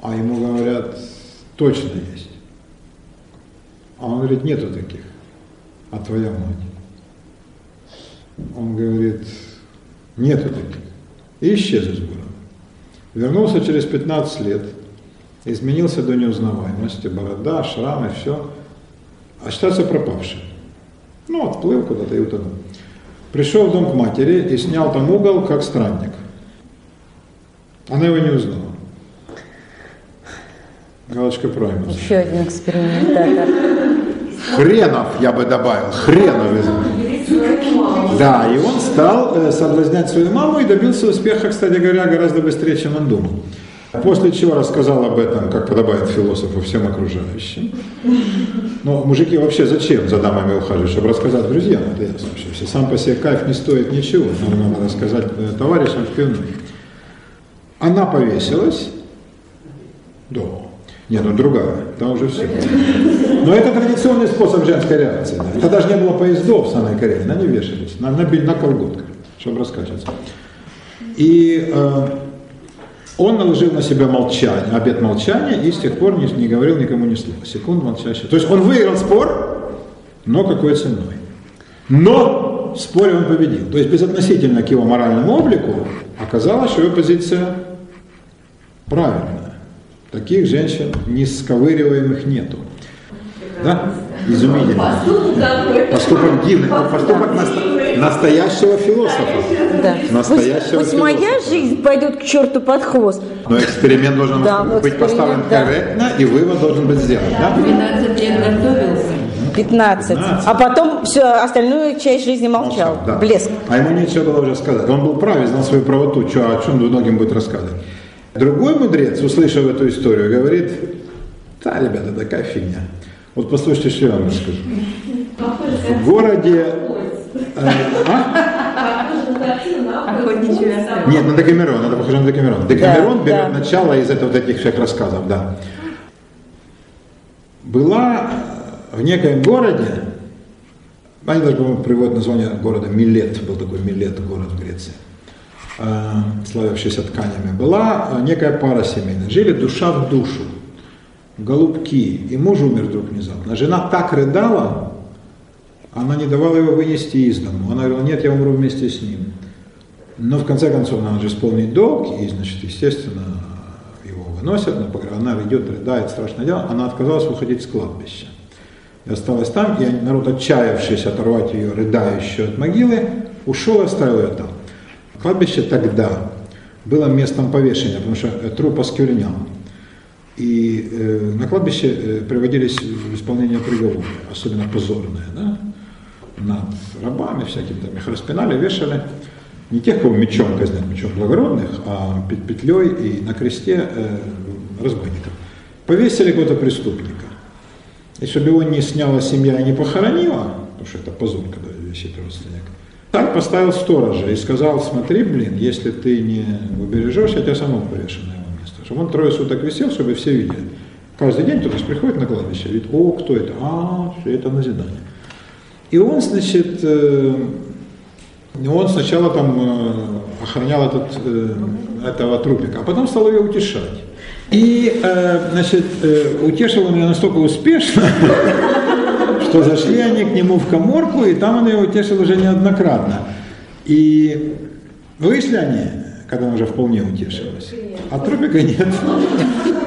А ему говорят, точно есть. А он говорит, нету таких. А твоя мать? Он говорит, нету таких. И исчез из города. Вернулся через 15 лет, изменился до неузнаваемости, борода, шрамы, все. А считается пропавшим. Ну, отплыл куда-то и утонул. Пришел в дом к матери и снял там угол, как странник. Она его не узнала. Галочка пройма. Еще один экспериментатор. Хренов, я бы добавил, хренов. Да, и он стал соблазнять свою маму и добился успеха, кстати говоря, гораздо быстрее, чем он думал. После чего рассказал об этом, как подобает философу, всем окружающим. Но мужики вообще зачем за дамами ухаживают? Чтобы рассказать друзьям, это ясно. Если сам по себе кайф не стоит ничего, нам надо рассказать э, товарищам в. Она повесилась, да. Не, ну другая, там уже все. Но это традиционный способ женской реакции. да. Это даже не было поездов в самой Корее, они вешались на, на, на колготках, чтобы раскачиваться. И э, он наложил на себя молчание, обет молчания, и с тех пор не, не говорил никому ни слова. Секунд молчащий. То есть он выиграл спор, но какой ценой? Но в споре он победил. То есть безотносительно к его моральному облику оказалось, что его позиция правильная. Таких женщин несковыриваемых нету. Да? Изумительно. Поступок дивный. Вот Поступок наста- настоящего философа. Да. Настоящего Пусть, пусть моя философа. жизнь пойдет к черту под хвост. Но эксперимент должен Да, быть эксперимент, поставлен да. корректно, и вывод должен быть сделан. Да? 12 лет готовился. 15. 15. А потом всю остальную часть жизни молчал. да. Блеск. А ему нечего было уже сказать. Он был прав знал свою правоту, чё, о чем многим будет рассказывать. Другой мудрец, услышав эту историю, говорит, да, ребята, такая фигня. Вот послушайте, что я вам расскажу. В городе... э, а? Нет, на Декамерон, это похоже на Декамерон. Декамерон Да, берет да. начало из этого, вот этих всех рассказов, да. Была в некоем городе, они даже, по-моему, приводят название города Милет, был такой Милет, город в Греции, э, славившийся тканями. Была некая пара семейная, жили душа в душу, голубки, и муж умер вдруг внезапно. Жена так рыдала, Она не давала его вынести из дому. Она говорила, нет, я умру вместе с ним. Но в конце концов надо же исполнить долг, и, значит, естественно, его выносят, на погреб... она идет, рыдает, страшное дело. Она отказалась выходить с кладбища. И осталась там, и народ, отчаявшись оторвать ее, рыдающую от могилы, ушел и оставил ее там. Кладбище тогда было местом повешения, потому что э, труп осквернял. И э, на кладбище э, приводились в исполнение приговоры, особенно позорные, да? Над рабами всякими, там их распинали, вешали. Не тех, кого мечом казнят, мечом благородных, а петлей и на кресте э, разбойников. Повесили какого-то преступника. И чтобы его не сняла семья и не похоронила, потому что это позор, когда висит родственник, так поставил сторожа и сказал, смотри, блин, если ты не убережешь, я тебя самого повешу на его место. Чтобы он трое суток висел, чтобы все видели. Каждый день кто-то приходит на кладбище, видит, о, кто это? А, это назидание. И он, значит, э, он сначала там э, охранял этот, э, этого трупика, а потом стал ее утешать. И, значит, утешил он ее настолько успешно, что зашли они к нему в коморку, и там он ее утешил уже неоднократно. И вышли они, когда он уже вполне утешилась, а трупика нет.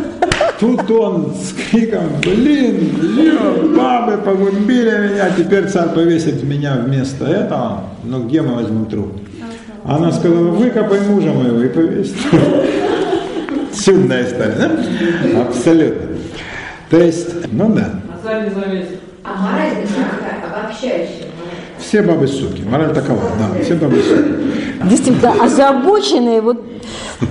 Тут он с криком, блин, ё, бабы погубили меня, теперь царь повесит меня вместо этого. Ну где мы возьмем труп? Она сказала, выкопай мужа моего и повесь. Чудная история, да? Абсолютно. То есть, ну да. А. А мораль такая обобщающая. Все бабы суки. Мораль такова, да, все бабы суки. Действительно, озабоченные, вот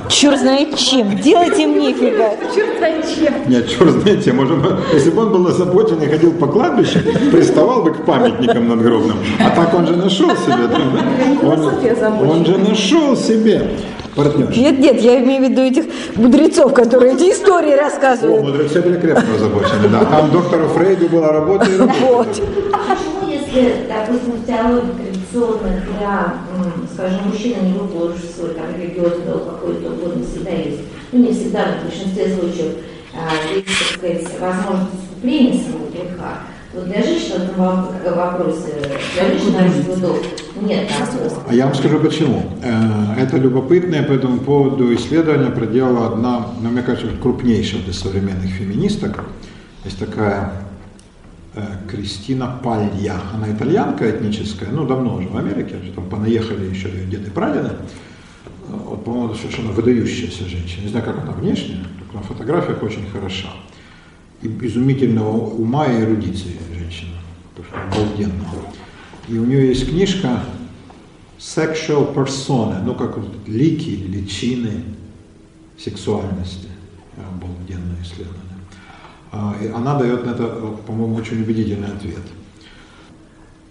черт знает чем. Делать им нефига. Черт знает чем. Нет, черт знаете, может быть, если бы он был озабочен и ходил по кладбищу, приставал бы к памятникам надгробным. А так он же нашел себе. да? Он, он же нашел себе партнер. Нет, нет, я имею в виду этих мудрецов, которые эти истории О, рассказывают. мудрецы были крепко озабочены, да. Там доктору Фрейду была работа и работа. Вот. Если, допустим, в теологии традиционно для, скажем, мужчина не выполнивший свой там, религиозный долг какой-то угодно всегда есть, ну не всегда, но в большинстве случаев а, есть, так сказать, возможность искупления своего греха, вот для женщин в этом во- вопросе, для женщины свой долг нет такого. А я вам скажу почему. Э, Это любопытное по этому поводу исследование проделала одна, ну, мне кажется, крупнейшая из современных феминисток. Есть такая Кристина Палья. Она итальянка этническая, ну давно уже в Америке, уже там понаехали еще ее деды прадеды. Э, Вот, по-моему, совершенно выдающаяся женщина. Не знаю, как она внешне, на фотографиях очень хороша. И изумительного ума и эрудиции женщина. Просто обалденная. И у нее есть книжка Sexual Persona, ну как вот лики, личины сексуальности. Обалденное исследование. А, она дает на это, вот, по-моему, очень убедительный ответ.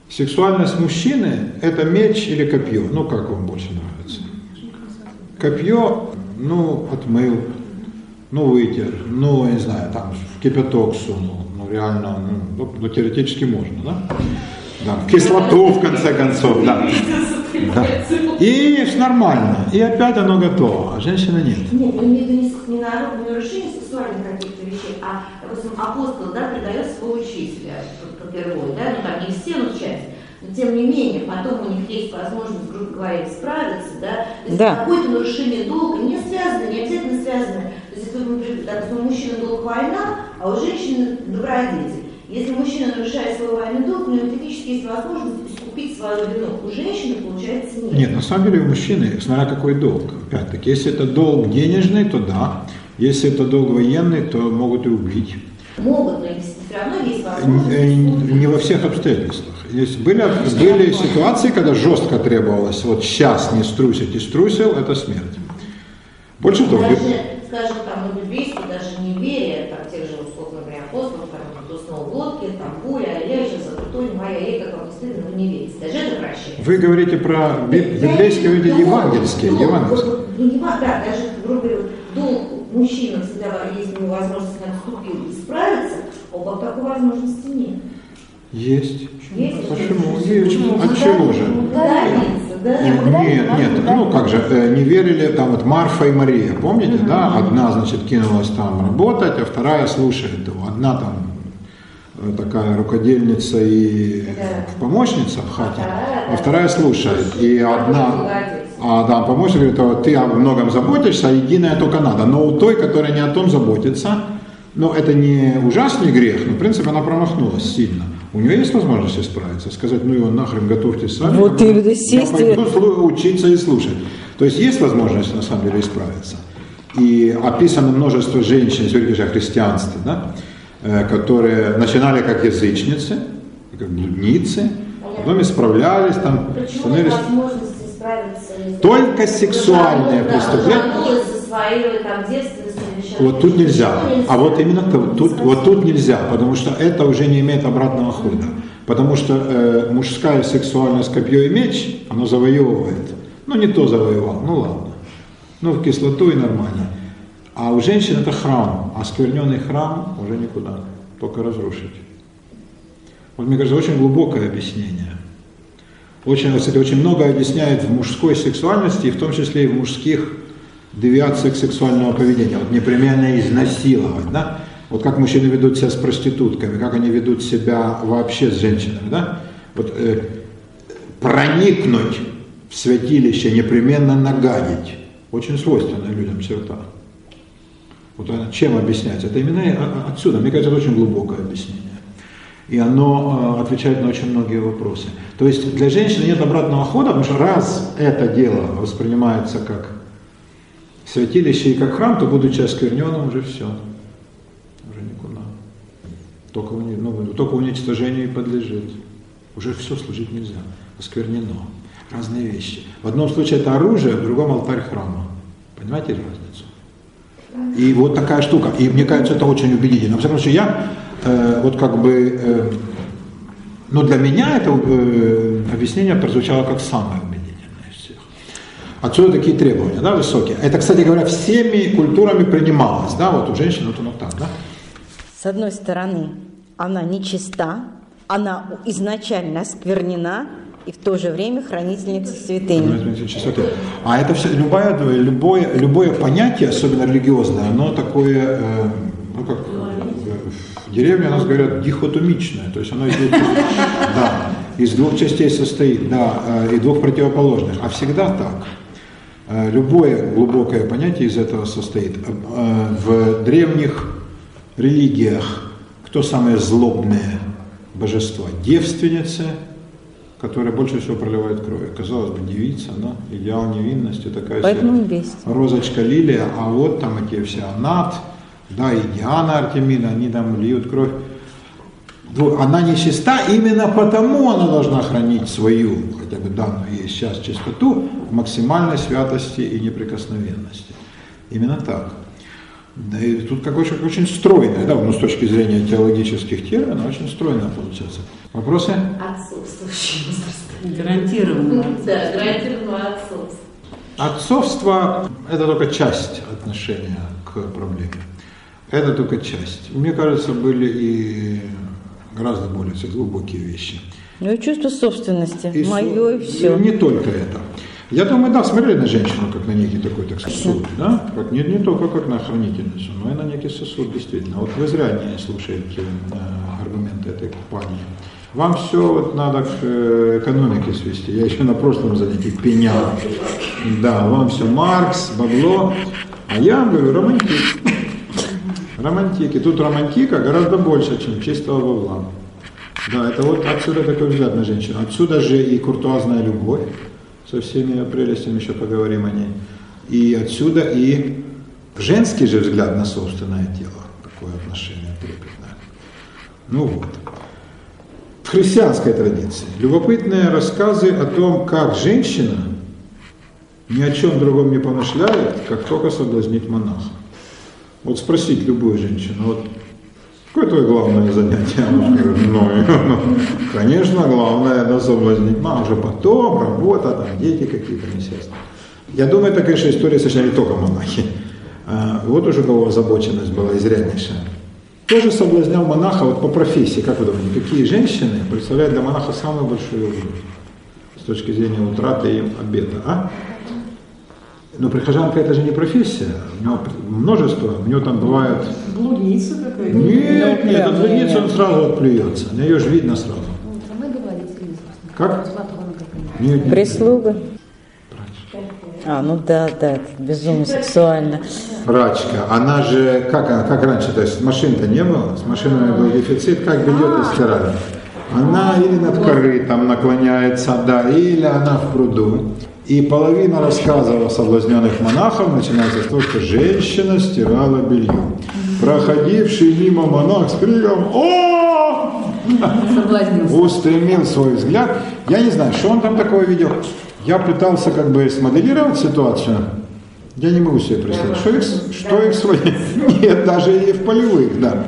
Сексуальность мужчины – это меч или копье? Ну, как вам больше нравится? Копье, ну, отмыл, ну, вытер, ну, не знаю, там, в кипяток сунул, ну, реально, ну, ну, ну, теоретически можно, да? Да, кислоту, в конце концов, да. Да. И нормально, и опять оно готово, а женщины нет. Нет, в виду не, не на не нарушение сексуальных каких-то вещей, а, допустим, апостол, да, предает своего учителя попервой, да, ну там не все, но часть. Но тем не менее, потом у них есть возможность, грубо говоря, справиться, да, то есть Да. какое-то нарушение долга не связано, не обязательно связано. То есть, если, например, допустим, у мужчины долг война, а у женщины добродетель. Если мужчина нарушает свой военный долг, у него технически есть возможность искупить свою вину. У женщины, получается, нет. Нет, на самом деле у мужчины, смотря какой долг. Опять-таки, если это долг денежный, то да. Если это долг военный, то могут и убить. Могут, но все равно есть Э, возможность. Не во всех обстоятельствах. Есть, были, были ситуации, когда жестко требовалось, вот сейчас не струсить и струсил, это смерть. Больше того, Даже, скажем, там, на библействе, даже не веря, там, тех же, условно говоря, апостолов, там, кто снова в лодке, там, буря, а я сейчас за моя, ей, как вам не стыдно, вы не верите. Даже это прощает. вы говорите про би- библейские, вы говорите евангельские, Ну, евангельские. вот, ну, да, даже, грубо говоря, вот, долг мужчина всегда, есть у него возможность наступил и справиться, а у баб такой возможности нет. Есть. Есть? Почему? Есть. От чего же? Да? Нет, нет, ну как же, э, не верили, там вот Марфа и Мария, помните, да? Одна, значит, кинулась там работать, а вторая слушает его. Одна там такая рукодельница и помощница в хате, а вторая слушает. И одна, а да, помощник говорит, ты о многом заботишься, а единая только надо. Но у той, которая не о том заботится, но это не ужасный грех, но в принципе она промахнулась сильно. У нее есть возможность исправиться, сказать, ну его нахрен готовьтесь сами. Вот я именно, сесть и- пойду учиться и слушать. То есть есть возможность на самом деле исправиться. И описано множество женщин, если говорить о христианстве, да, э, которые начинали как язычницы, как блудницы, потом исправлялись, там, Почему становились... Только или еще Вот тут нельзя. А вот именно тут, вот тут нельзя, потому что это уже не имеет обратного хода. Потому что э, мужская сексуальность копье и меч, оно завоевывает. Ну не то завоевал, ну ладно. Ну в кислоту и нормально. А у женщин это храм, а скверненный храм уже никуда, только разрушить. Вот мне кажется, очень глубокое объяснение. Очень, кстати, очень много объясняет в мужской сексуальности, и в том числе и в мужских девиациях сексуального поведения. Вот непременно изнасиловать, да? Вот как мужчины ведут себя с проститутками, как они ведут себя вообще с женщинами, да? Вот э, проникнуть в святилище, непременно нагадить. Очень свойственная людям черта. Вот чем объясняется? Это именно о- о- отсюда. Мне кажется, это очень глубокое объяснение. И оно э, отвечает на очень многие вопросы. То есть для женщины нет обратного хода, потому что раз это дело воспринимается как святилище и как храм, то будучи оскверненным, уже все. Уже никуда. Только, уни- ну, только уничтожению и подлежит. Уже все служить нельзя. Осквернено. Разные вещи. В одном случае это оружие, в другом алтарь храма. Понимаете разницу? И вот такая штука. И мне кажется, это очень убедительно. Всяком случае, я э, вот как бы, э, ну для меня это э, объяснение прозвучало как самое убедительное из всех. Отсюда такие требования, да, высокие. Это, кстати говоря, всеми культурами принималось, да, вот у женщин вот оно так, да. С одной стороны, она нечиста, она изначально осквернена и в то же время хранительница святыни. А это все, любое, любое, любое понятие, особенно религиозное, оно такое, э, ну как э, в деревне у нас говорят дихотомичное, то есть оно из двух, да, из двух частей состоит, да, э, и двух противоположных, а всегда так. Э, Любое глубокое понятие из этого состоит. Э, В древних религиях кто самые злобные божества? Девственницы, которая больше всего проливает кровь. Казалось бы, девица, да, идеал невинности, такая Поэтому себе розочка лилия, а вот там эти все Анат, да, и Диана Артемида, они там льют кровь. Она нечиста, именно потому она должна хранить свою, хотя бы данную ей сейчас чистоту, в максимальной святости и неприкосновенности. Именно так. Да, и тут как очень, очень стройная, да, ну, с точки зрения теологических терминов, очень стройная получается. Вопросы? Отсутствующий возраст. Гарантированно. Да, гарантированно отсутствие. Отцовство – это только часть отношения к проблеме. Это только часть. Мне кажется, были и гораздо более глубокие вещи. Ну и чувство собственности. И Мое и все. Не только это. Я думаю, да, смотрели на женщину как на некий такой, так сосуд, да? Как, не, не только как на хранительницу, но и на некий сосуд, действительно. Вот вы зря не слушаете э, аргументы этой компании. Вам все вот надо к э, экономике свести. Я еще на прошлом занятии пенял. Да, вам все Маркс, бабло. А я говорю, романтик. Романтик. И тут романтика гораздо больше, чем чистого бабла. Да, это вот отсюда такой взгляд на женщину. Отсюда же и куртуазная любовь со всеми прелестями, еще поговорим о ней. И отсюда и женский же взгляд на собственное тело. Такое отношение трепетное. Ну вот. В христианской традиции любопытные рассказы о том, как женщина ни о чем другом не помышляет, как только соблазнить монаха. Вот спросить любую женщину, вот какое твое главное занятие? Она говорит, ну, конечно, главное это соблазнить, ну, а уже потом, работа, там, дети какие-то, естественно. Я думаю, это, конечно, история совершенно не только монахи. А, Вот уже кого озабоченность была изряднейшая. Тоже соблазнял монаха вот по профессии, как вы думаете, какие женщины представляют для монаха самую большую угрозу с точки зрения утраты им обета, а? Но прихожанка это же не профессия, у него множество, у него там бывает... Блудница какая-то. Нет, нет, от блудницы он сразу отплюется, на ее же видно сразу. Как? Нет, нет. Прислуга. А, ну да, да, безумно сексуально. Прачка, она же, как она, как раньше, то есть машин-то не было, с машинами был дефицит, как белье-то стирали. Она или над корытом наклоняется, да, или она в пруду. И половина рассказов о соблазненных монахов начинается с того, что женщина стирала белье. Проходивший мимо монах с криком «О!» Устремил свой взгляд. Я не знаю, что он там такого видел. Я пытался как бы смоделировать ситуацию. Я не могу себе представить, что их, что их свои... Нет, даже и в полевых, да.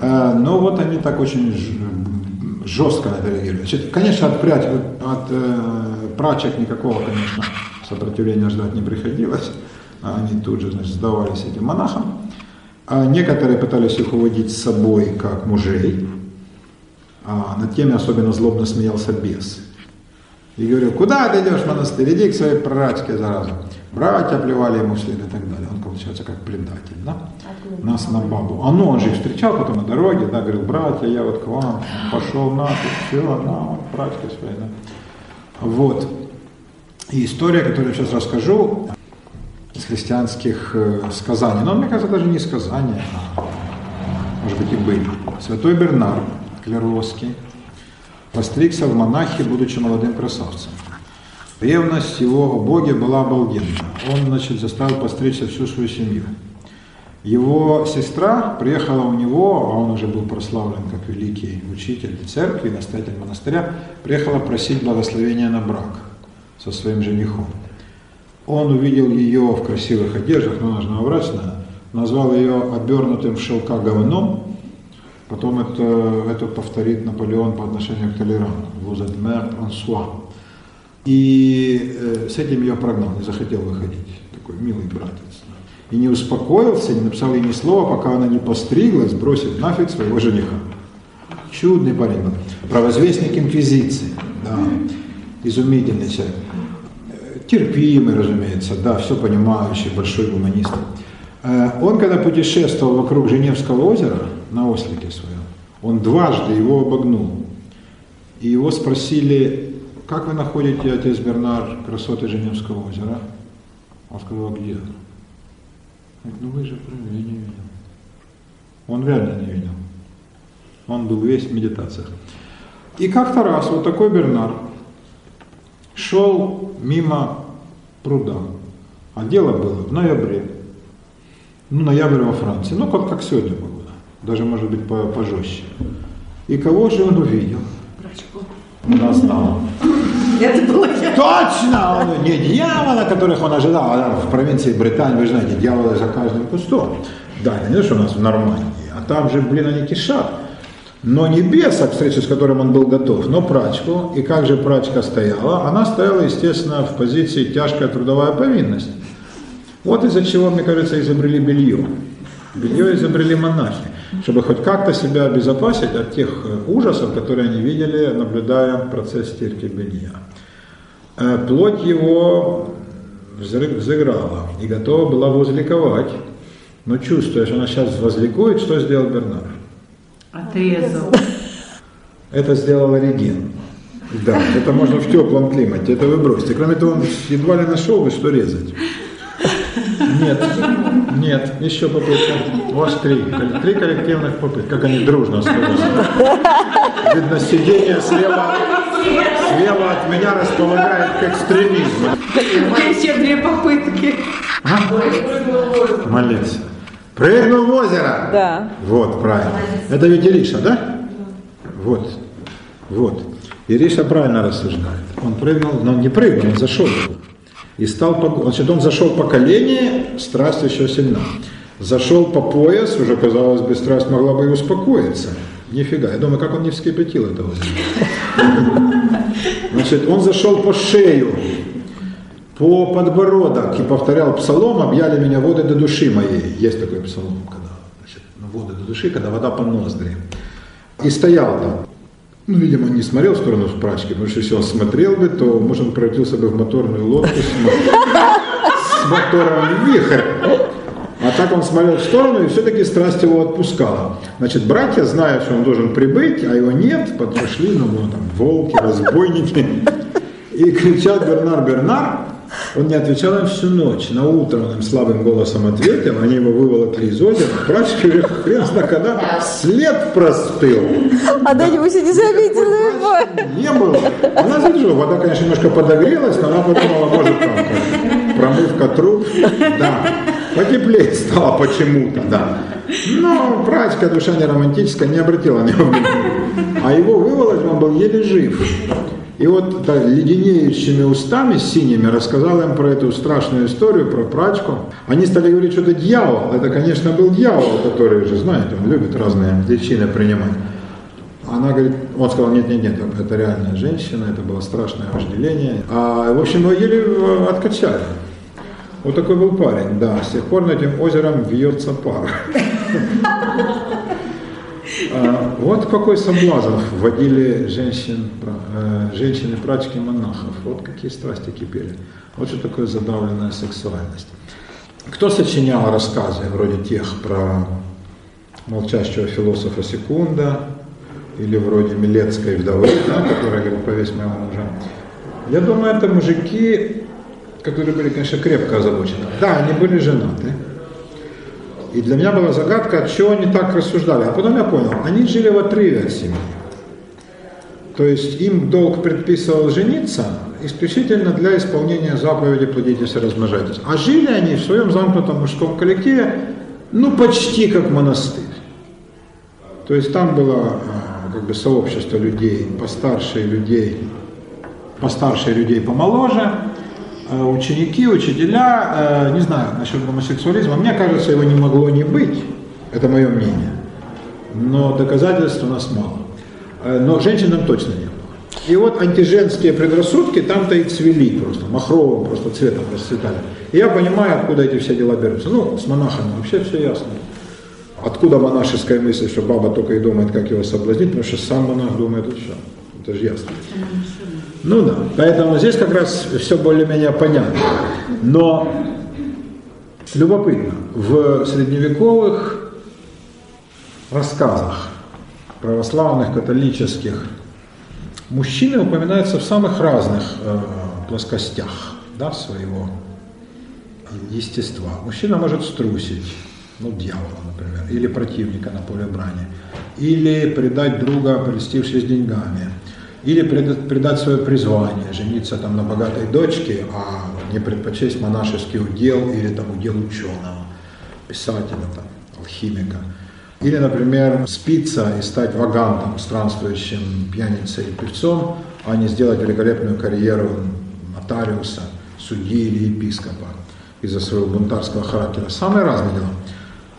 А, Но вот они так очень жестко на это реагируют. Значит, конечно, от, прядь- от э, прачек никакого, конечно, сопротивления ждать не приходилось. Они тут же, значит, сдавались этим монахам. А некоторые пытались их уводить с собой как мужей, а над теми особенно злобно смеялся бес. И говорил, куда ты идешь в монастырь, иди к своей прачке зараза. Братья плевали ему вслед и так далее. Он получается как предатель, да? Нас на бабу. А ну, он же их встречал потом на дороге, да, говорил, братья, я вот к вам, пошел на все, на вот, прачки свои, да. Вот. И история, которую я сейчас расскажу, из христианских э, сказаний, но мне кажется, даже не сказания, а, может быть, и были. Святой Бернар Клеровский постригся в монахи, будучи молодым красавцем. Ревность его о Боге была обалденна. Он, значит, заставил постричься всю свою семью. Его сестра приехала у него, а он уже был прославлен как великий учитель церкви, настоятель монастыря, приехала просить благословения на брак со своим женихом. Он увидел ее в красивых одеждах, но она же новобрачная, назвал ее обернутым в шелка говном, потом это, это повторит Наполеон по отношению к Толерану, «Vous êtes mère en soi». И э, с этим ее прогнал, не захотел выходить, такой милый братец. И не успокоился, не написал ей ни слова, пока она не постриглась, бросив нафиг своего жениха. Чудный парень был. Провозвестник инквизиции, да, изумительный человек. Терпимый, разумеется, да, все понимающий, большой гуманист. Э, Он, когда путешествовал вокруг Женевского озера на ослике своем, он дважды его обогнул. И его спросили, как вы находите, отец Бернар, красоты Женевского озера? Он сказал, где? Ну вы же я не видел. Он реально не видел. Он был весь в медитациях. И как-то раз вот такой Бернар шел мимо пруда, а дело было в ноябре. Ну, ноябрь во Франции, ну, как, как сегодня погода, даже, может быть, по- пожестче. И кого же он увидел? Да, знал. Это было я. Точно! Он, не дьявола, которых он ожидал, а в провинции Британии, вы знаете, дьяволы за каждым кустом. Да, не что у нас в Нормандии, а там же, блин, они кишат. Но не беса, к встрече с которым он был готов, но прачку. И как же прачка стояла? Она стояла, естественно, в позиции тяжкая трудовая повинность. Вот из-за чего, мне кажется, изобрели белье. Белье изобрели монахи, чтобы хоть как-то себя обезопасить от тех э, ужасов, которые они видели, наблюдая процесс стирки белья. Э, Плоть его взыграла и готова была возликовать. Но чувствуя, что она сейчас возликует, что сделал Бернар? Отрезал. Это сделал Ориген. Да, это можно в теплом климате, это вы бросите. Кроме того, он едва ли нашел бы, что резать. Нет, нет, еще попытка. У вас три, три коллективных попытки. Как они дружно сказали. Видно, сидение слева, слева от меня располагает к экстремизму. Еще две попытки. Молиться. Прыгнул в озеро. Да. Вот, правильно. Это ведь Ириша, да? Вот, вот. Ириша правильно рассуждает. Он прыгнул, но он не прыгнул, он зашел. И стал, значит, он зашел по колени, страсть еще сильна. Зашел по пояс, уже казалось бы, страсть могла бы и успокоиться. Нифига, я думаю, как он не вскипятил это озеро. Значит, он зашел по шею, по подбородок и повторял псалом, объяли меня воды до души моей. Есть такой псалом, когда значит, воды до души, когда вода по ноздри. И стоял там. Ну, видимо, не смотрел в сторону прачки, потому что если он смотрел бы, то, может, он превратился бы в моторную лодку с, мо- с мотором вихрь. А так он смотрел в сторону, и все-таки страсть его отпускала. Значит, братья, зная, что он должен прибыть, а его нет, подошли, ну, ну там, волки, разбойники, и кричат Бернар, Бернар. Он не отвечал им всю ночь. На утро он им слабым голосом ответил, они его выволокли из озера. Прачки хрен знает когда, след простыл. А до него не заметила его. Не было. Она задержала. Вода, конечно, немножко подогрелась, но она подумала, может, там промывка труб. Да. Потеплее стало почему-то, да. Но прачка, душа не романтическая, не обратила на него внимания. А его выволочь, он был еле жив. И вот да, леденеющими устами синими рассказал им про эту страшную историю, про прачку. Они стали говорить, что это дьявол. Это, конечно, был дьявол, который же, знаете, он любит разные личины принимать. Она говорит, он сказал, нет, нет, нет, это реальная женщина, это было страшное вожделение. А, в общем, его еле откачали. Вот такой был парень, да. С тех пор над этим озером вьется пар. А, вот какой соблазн вводили женщин, э, женщины прачки монахов. Вот какие страсти кипели. Вот что такое задавленная сексуальность. Кто сочинял рассказы вроде тех про молчащего философа Секунда или вроде Милецкой вдовы, да, которая говорит, повесь моего мужа. Я думаю, это мужики, которые были, конечно, крепко озабочены. Да, они были женаты, и для меня была загадка, чего они так рассуждали. А потом я понял, они жили в отрыве от семьи. То есть им долг предписывал жениться исключительно для исполнения заповеди «плодитесь и размножайтесь». А жили они в своем замкнутом мужском коллективе, ну, почти как монастырь. То есть там было а, как бы сообщество людей, постарше людей, постарше людей помоложе, ученики, учителя, э, не знаю насчет гомосексуализма, мне кажется, его не могло не быть, это мое мнение, но доказательств у нас мало. Э, но женщинам точно не было. И вот антиженские предрассудки там-то и цвели просто, махровым просто цветом расцветали. И я понимаю, откуда эти все дела берутся. Ну, с монахами вообще все ясно. Откуда монашеская мысль, что баба только и думает, как его соблазнить, потому что сам монах думает, вот все. Это же ясно. Ну да, поэтому здесь как раз все более-менее понятно. Но любопытно, в средневековых рассказах православных, католических, мужчины упоминаются в самых разных э, плоскостях да, своего естества. Мужчина может струсить, ну, дьявола, например, или противника на поле брани, или предать друга, прельстившись деньгами – или предать свое призвание, жениться там на богатой дочке, а не предпочесть монашеский удел или там удел ученого, писателя, там, алхимика. Или, например, спиться и стать вагантом, странствующим пьяницей и певцом, а не сделать великолепную карьеру нотариуса, судьи или епископа из-за своего бунтарского характера. Самые разные дела.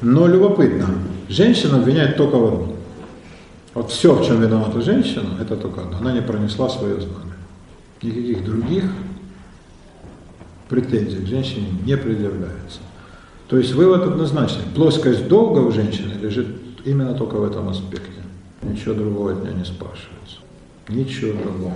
Но любопытно, женщина обвиняет только в одном вот все, в чем виновата женщина, это только одно. Она не пронесла свое знамя. Никаких других претензий к женщине не предъявляется. То есть вывод однозначный. Плоскость долга у женщины лежит именно только в этом аспекте. Ничего другого от нее не спрашивается. Ничего другого.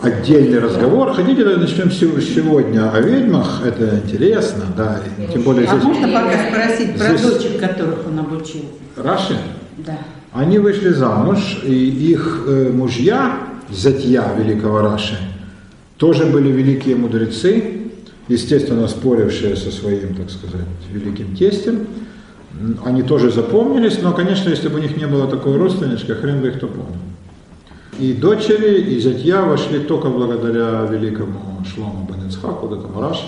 Отдельный разговор. Хотите, начнем сегодня о ведьмах? Это интересно, да. Тем более а здесь... можно пока спросить про здесь... дочек, которых он обучил? Раши? Да. Они вышли замуж, и их э, мужья, зятья великого Раши, тоже были великие мудрецы, естественно, спорившие со своим, так сказать, великим тестем. Они тоже запомнились, но, конечно, если бы у них не было такого родственничка, хрен бы их кто помнил. И дочери, и зятья вошли только благодаря великому Шлому Бенецхаку, вот этому Раши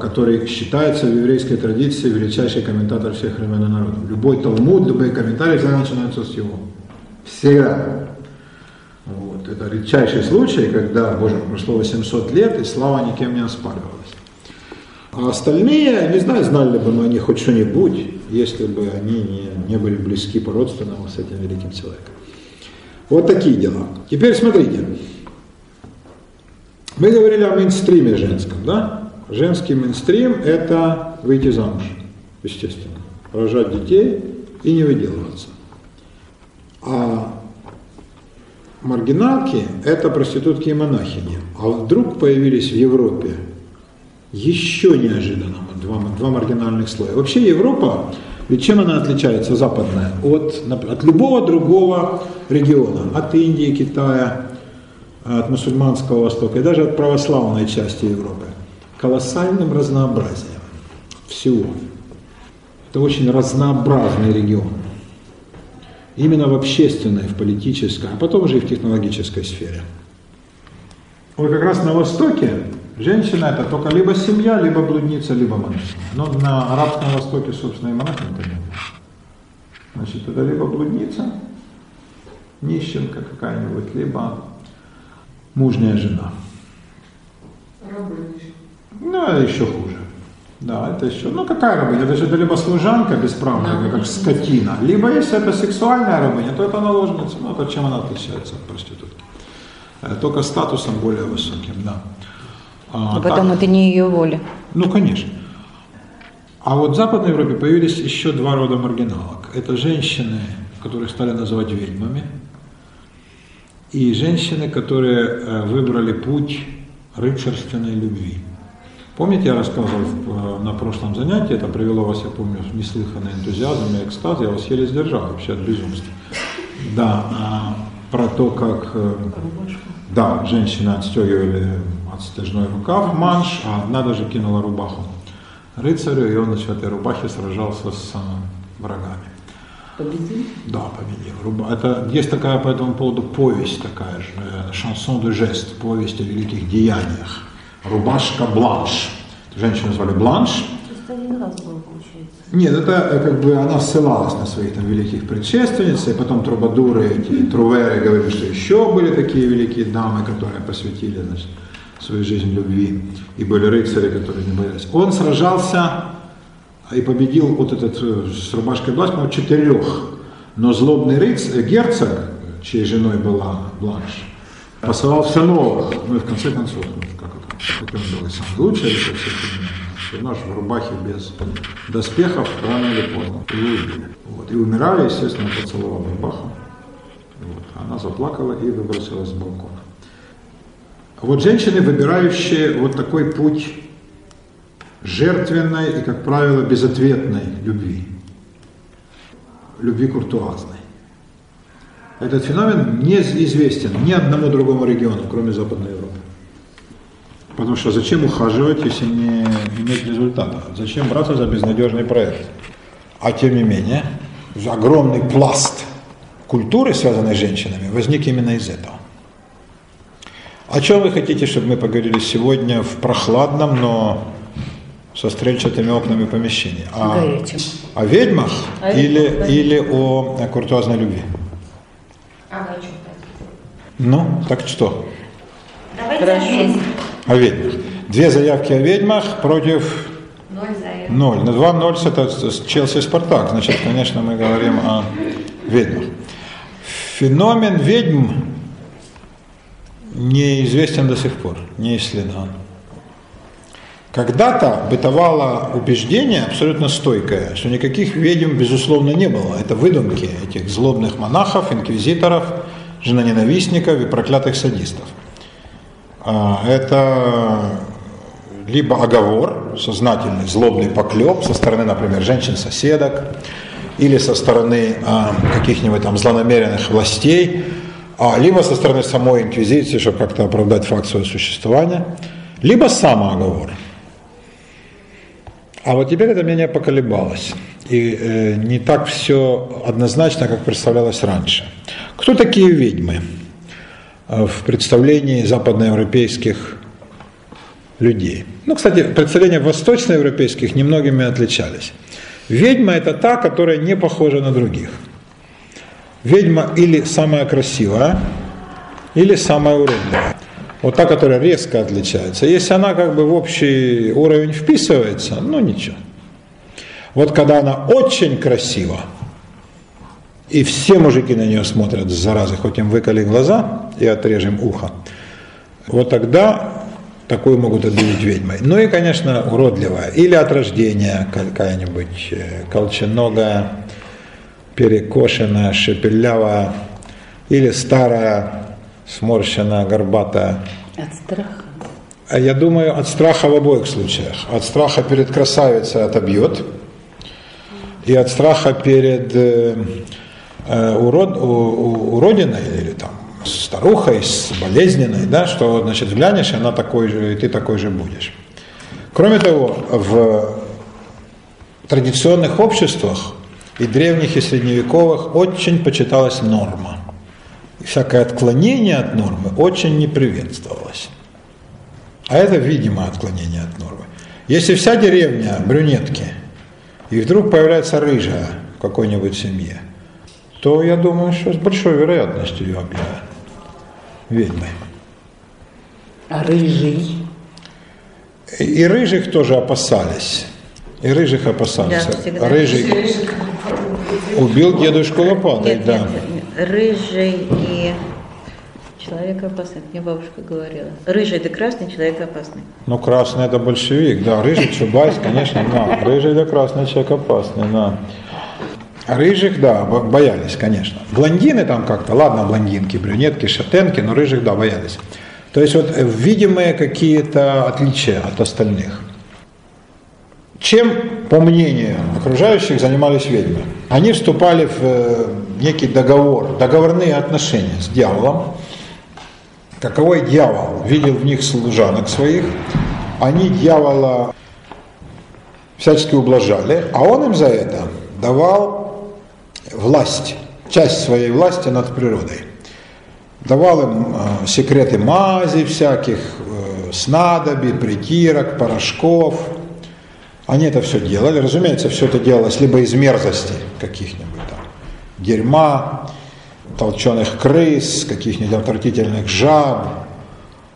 который считается в еврейской традиции величайший комментатор всех времен и народов. Любой Талмуд, любые комментарии всегда начинаются с него. Всегда. Вот. Это редчайший случай, когда, боже, прошло 800 лет, и слава никем не оспаривалась. А остальные, не знаю, знали бы мы о них хоть что-нибудь, если бы они не, не были близки по родственному с этим великим человеком. Вот такие дела. Теперь смотрите. Мы говорили о мейнстриме женском, да? Женский мейнстрим – это выйти замуж, естественно, рожать детей и не выделываться. А маргиналки – это проститутки и монахини. А вдруг появились в Европе Еще неожиданно два, два маргинальных слоя. Вообще Европа, ведь чем она отличается, западная, от, от любого другого региона, от Индии, Китая, от мусульманского Востока и даже от православной части Европы, колоссальным разнообразием всего. Это очень разнообразный регион. Именно в общественной, в политической, а потом уже и в технологической сфере. Вот как раз на Востоке женщина это только либо семья, либо блудница, либо монахиня. Но на Арабском Востоке, собственно, и монахинь-то нет. Значит, это либо блудница, нищенка какая-нибудь, либо мужняя жена. Рабыня. Ну, это еще хуже. Да, это еще, ну какая рабыня? Это же это либо служанка бесправная, как скотина, либо если это сексуальная рабыня, то это наложница. Ну, это чем она отличается от проститутки? Э, Только статусом более высоким, да. А, А потом так, это не ее воля. Ну, конечно. А вот в Западной Европе появились еще два рода маргиналок. Это женщины, которых стали называть ведьмами, и женщины, которые э, выбрали путь рыцарственной любви. Помните, я рассказывал э, на прошлом занятии, это привело вас, я помню, в неслыханный энтузиазм и экстаз, я вас еле сдержал вообще от безумства. Да, а, про то, как э, да, женщины отстегивали отстежной рукав, манш, а одна даже кинула рубаху рыцарю, и он в этой рубахе сражался с врагами. Победили? Да, победил. Руба- Это, есть такая по этому поводу повесть такая же, э, шансон де жест, повесть о великих деяниях. Рубашка Бланш. Женщину звали Бланш. Просто один раз было, получается. Нет, это э, как бы она ссылалась на своих там великих предшественниц, и потом трубадуры, эти труверы говорили, что еще были такие великие дамы, которые посвятили значит, свою жизнь любви, и были рыцари, которые не боялись. Он сражался и победил вот этот э, с рубашкой Бланш, по-моему, четырех. Но злобный рыцарь, герцог, чьей женой была Бланш, посылал все новых. Ну и в конце концов, ну, как это, как он был и самый лучший рыцарь всех времен. Все наш в рубахе без доспехов рано или поздно его убили. Вот. И умирали, естественно, он поцеловал рубаху. Вот. Она заплакала и выбросилась с балкона. Вот женщины, выбирающие вот такой путь жертвенной и, как правило, безответной любви. Любви куртуазной. Этот феномен неизвестен ни одному другому региону, кроме Западной Европы. Потому что зачем ухаживать, если не иметь результата? Зачем браться за безнадежный проект? А тем не менее, огромный пласт культуры, связанной с женщинами, возник именно из этого. О чем вы хотите, чтобы мы поговорили сегодня в прохладном, но со стрельчатыми окнами помещении? О, Горячим. о ведьмах О или, ведьмах, или о, о куртуазной любви? А вы о чем Ну, так что? Давайте Хорошо. О ведьмах. Две заявки о ведьмах против Ноль за ноль. На 2-0 это Челси Спартак. Значит, конечно, мы говорим о ведьмах. Феномен ведьм неизвестен до сих пор, не исследован. Когда-то бытовало убеждение абсолютно стойкое, что никаких ведьм, безусловно, не было. Это выдумки этих злобных монахов, инквизиторов, женоненавистников и проклятых садистов. А, Это либо оговор, сознательный злобный поклеп со стороны, например, женщин-соседок, или со стороны а, каких-нибудь там злонамеренных властей, а, либо со стороны самой инквизиции, чтобы как-то оправдать факт своего существования, либо самооговор. А вот теперь это мнение поколебалось. И э, не так все однозначно, как представлялось раньше. Кто такие ведьмы в представлении западноевропейских людей? Ну, кстати, представления восточноевропейских немногими отличались. Ведьма – это та, которая не похожа на других. Ведьма или самая красивая, или самая уродливая. Вот та, которая резко отличается. Если она как бы в общий уровень вписывается, ну ничего. Вот когда она очень красива, и все мужики на нее смотрят заразы, хоть им выколи глаза и отрежем ухо, вот тогда такую могут объявить ведьмой. Ну и, конечно, уродливая. Или от рождения какая-нибудь э, колченогая, перекошенная, шепелявая, или старая, сморщенная, горбатая. От страха. А Я думаю, от страха в обоих случаях. От страха перед красавицей отобьет, и от страха перед э, урод, у- у- уродиной или там старухой, с болезненной, да, что значит взглянешь, и она такой же, и ты такой же будешь. Кроме того, в традиционных обществах и древних, и средневековых очень почиталась норма. И всякое отклонение от нормы очень не приветствовалось. А это видимое отклонение от нормы. Если вся деревня брюнетки, и вдруг появляется рыжая в какой-нибудь семье, то я думаю, что с большой вероятностью ее объявят ведьмой. А рыжий? И и рыжих тоже опасались. И рыжих опасались. Да, всегда. Рыжий убил дедушку лопатой, Нет, да. нет, рыжий и человек опасный, мне бабушка говорила. Рыжий да красный, человек опасный. Ну, красный это большевик, да. Рыжий Чубайс, конечно, да. Рыжий это красный человек опасный, да. Рыжих, да, бо- боялись, конечно. Блондины там как-то, ладно, блондинки, брюнетки, шатенки, но рыжих, да, боялись. То есть вот э, видимые какие-то отличия от остальных. Чем, по мнению окружающих, занимались ведьмы? Они вступали в э, некий договор, договорные отношения с дьяволом, каковой дьявол видел в них служанок своих, они дьявола всячески ублажали, а он им за это давал власть, часть своей власти над природой. Давал им э, секреты мази всяких, э, снадобий, притирок, порошков. Они это все делали. Разумеется, все это делалось либо из мерзости каких-нибудь там, дерьма, толченых крыс, каких-нибудь отвратительных жаб,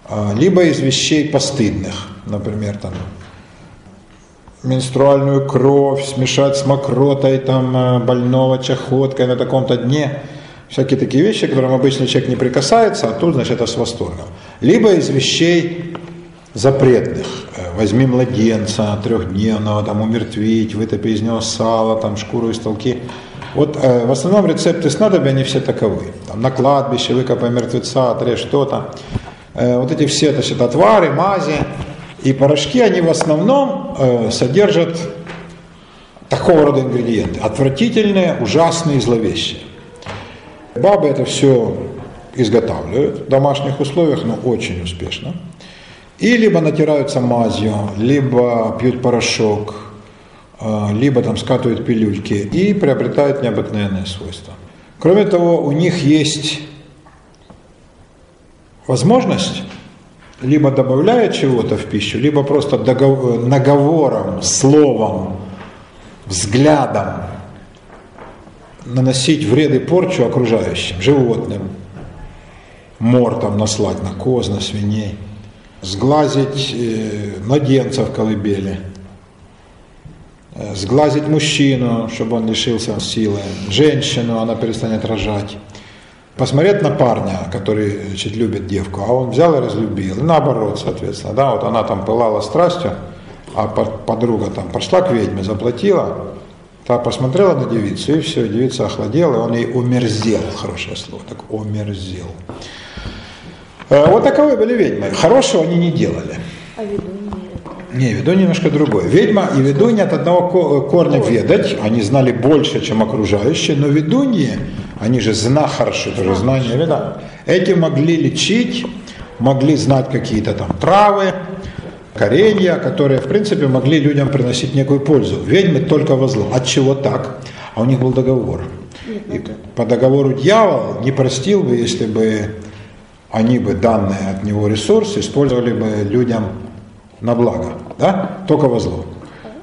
а, либо из вещей постыдных, например, там менструальную кровь смешать с мокротой там э, больного чахоткой на таком-то дне. Всякие такие вещи, к которым обычный человек не прикасается, а тут, значит, это с восторгом. Либо из вещей запретных. Э, Возьми младенца трехдневного, там умертвить, вытопи из него сало, там шкуру из толки. Вот э, в основном рецепты снадобья, они все таковы. Там, на кладбище выкопай мертвеца, отрежь что-то. Э, вот эти все значит, отвары, мази и порошки, они в основном э, содержат такого рода ингредиенты. Отвратительные, ужасные, зловещие. Бабы это все изготавливают в домашних условиях, но очень успешно. И либо натираются мазью, либо пьют порошок, э, либо там скатывают пилюльки и приобретают необыкновенные свойства. Кроме того, у них есть возможность либо добавляя чего-то в пищу, либо просто догов- наговором, словом, взглядом наносить вред и порчу окружающим, животным, мортом наслать на коз, на свиней, сглазить э, младенца в колыбели, э, сглазить мужчину, чтобы он лишился силы, женщину, она перестанет рожать, посмотреть на парня, который значит, любит девку, а он взял и разлюбил, и наоборот, соответственно, да, вот она там пылала страстью, а по- подруга там пошла к ведьме, заплатила, та посмотрела на девицу, и все, девица охладела, и он ей умерзел, хорошее слово, так умерзел. Э, Вот таковы были ведьмы. Хорошего они не делали. А ведуньи это... Не, ведунья немножко другое. Ведьма и ведунья от одного ко- корня ведать, они знали больше, чем окружающие, но ведуньи, они же знахарши, тоже знания веда, эти могли лечить, могли знать какие-то там травы, коренья, которые, в принципе, могли людям приносить некую пользу. Ведьмы только во зло. От чего так? А у них был договор. И по договору дьявол не простил бы, если бы они бы данные от него ресурсы использовали бы людям на благо, да? Только во зло.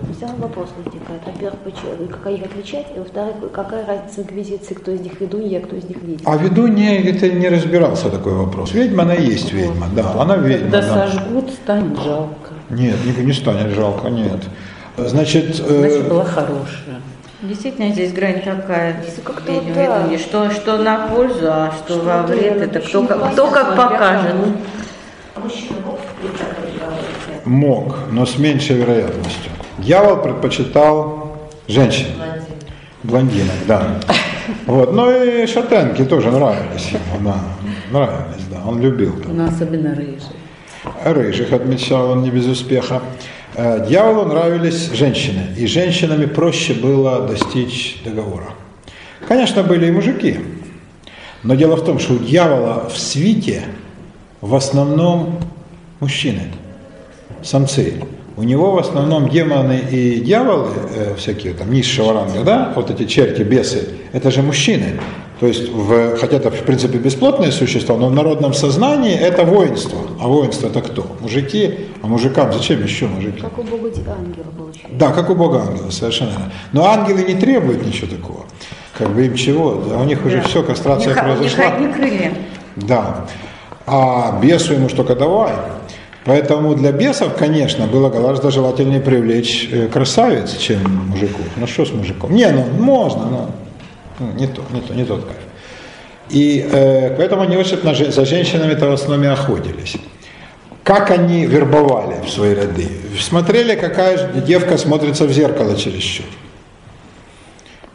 Меня вопрос возникает. Во-первых, почему, как их отличать? И во-вторых, какая разница инквизиции, кто из них ведунья, кто из них ведьма? А ведунья, это не разбирался такой вопрос. Ведьма, она и есть ведьма, да, она ведьма. Когда да. сожгут, станет жалко. Нет, не, не станет жалко, нет. Значит, э, Значит, была хорошая. Действительно, здесь грань такая. Как-то ведьма, да. Что, что на пользу, а что, Что во вред, это кто, как- кто как покажет. А в мог, но с меньшей вероятностью. Дьявол предпочитал женщин, блондинок, да. Вот, ну и шатенки тоже нравились ему, да, нравились, да, он любил. Ну, особенно рыжий. рыжих отмечал он не без успеха. Э, Дьяволу нравились женщины, и женщинами проще было достичь договора. Конечно, были и мужики, но дело в том, что у дьявола в свите в основном мужчины, самцы. У него в основном демоны и дьяволы, э, всякие там низшего ранга, да, вот эти черти, бесы, это же мужчины. То есть, в, хотя это в принципе бесплотные существа, но в народном сознании это воинство. А воинство это кто? Мужики. А мужикам зачем еще мужики? Как у Бога ангела получается. Да, как у Бога ангела, совершенно верно. Но ангелы не требуют ничего такого. Как бы им чего? Да, у них уже Да. все, кастрация них произошла. одни крылья. Да. А бесу ему что только давай. Поэтому для бесов, конечно, было гораздо желательнее привлечь э, красавиц, чем мужиков. Ну что с мужиком? Не, ну можно, но ну, не то, не то, не тот кайф. И э, поэтому они очень на за женщинами-то в основном и охотились. Как они вербовали в свои ряды? Смотрели, какая девка смотрится в зеркало чересчур.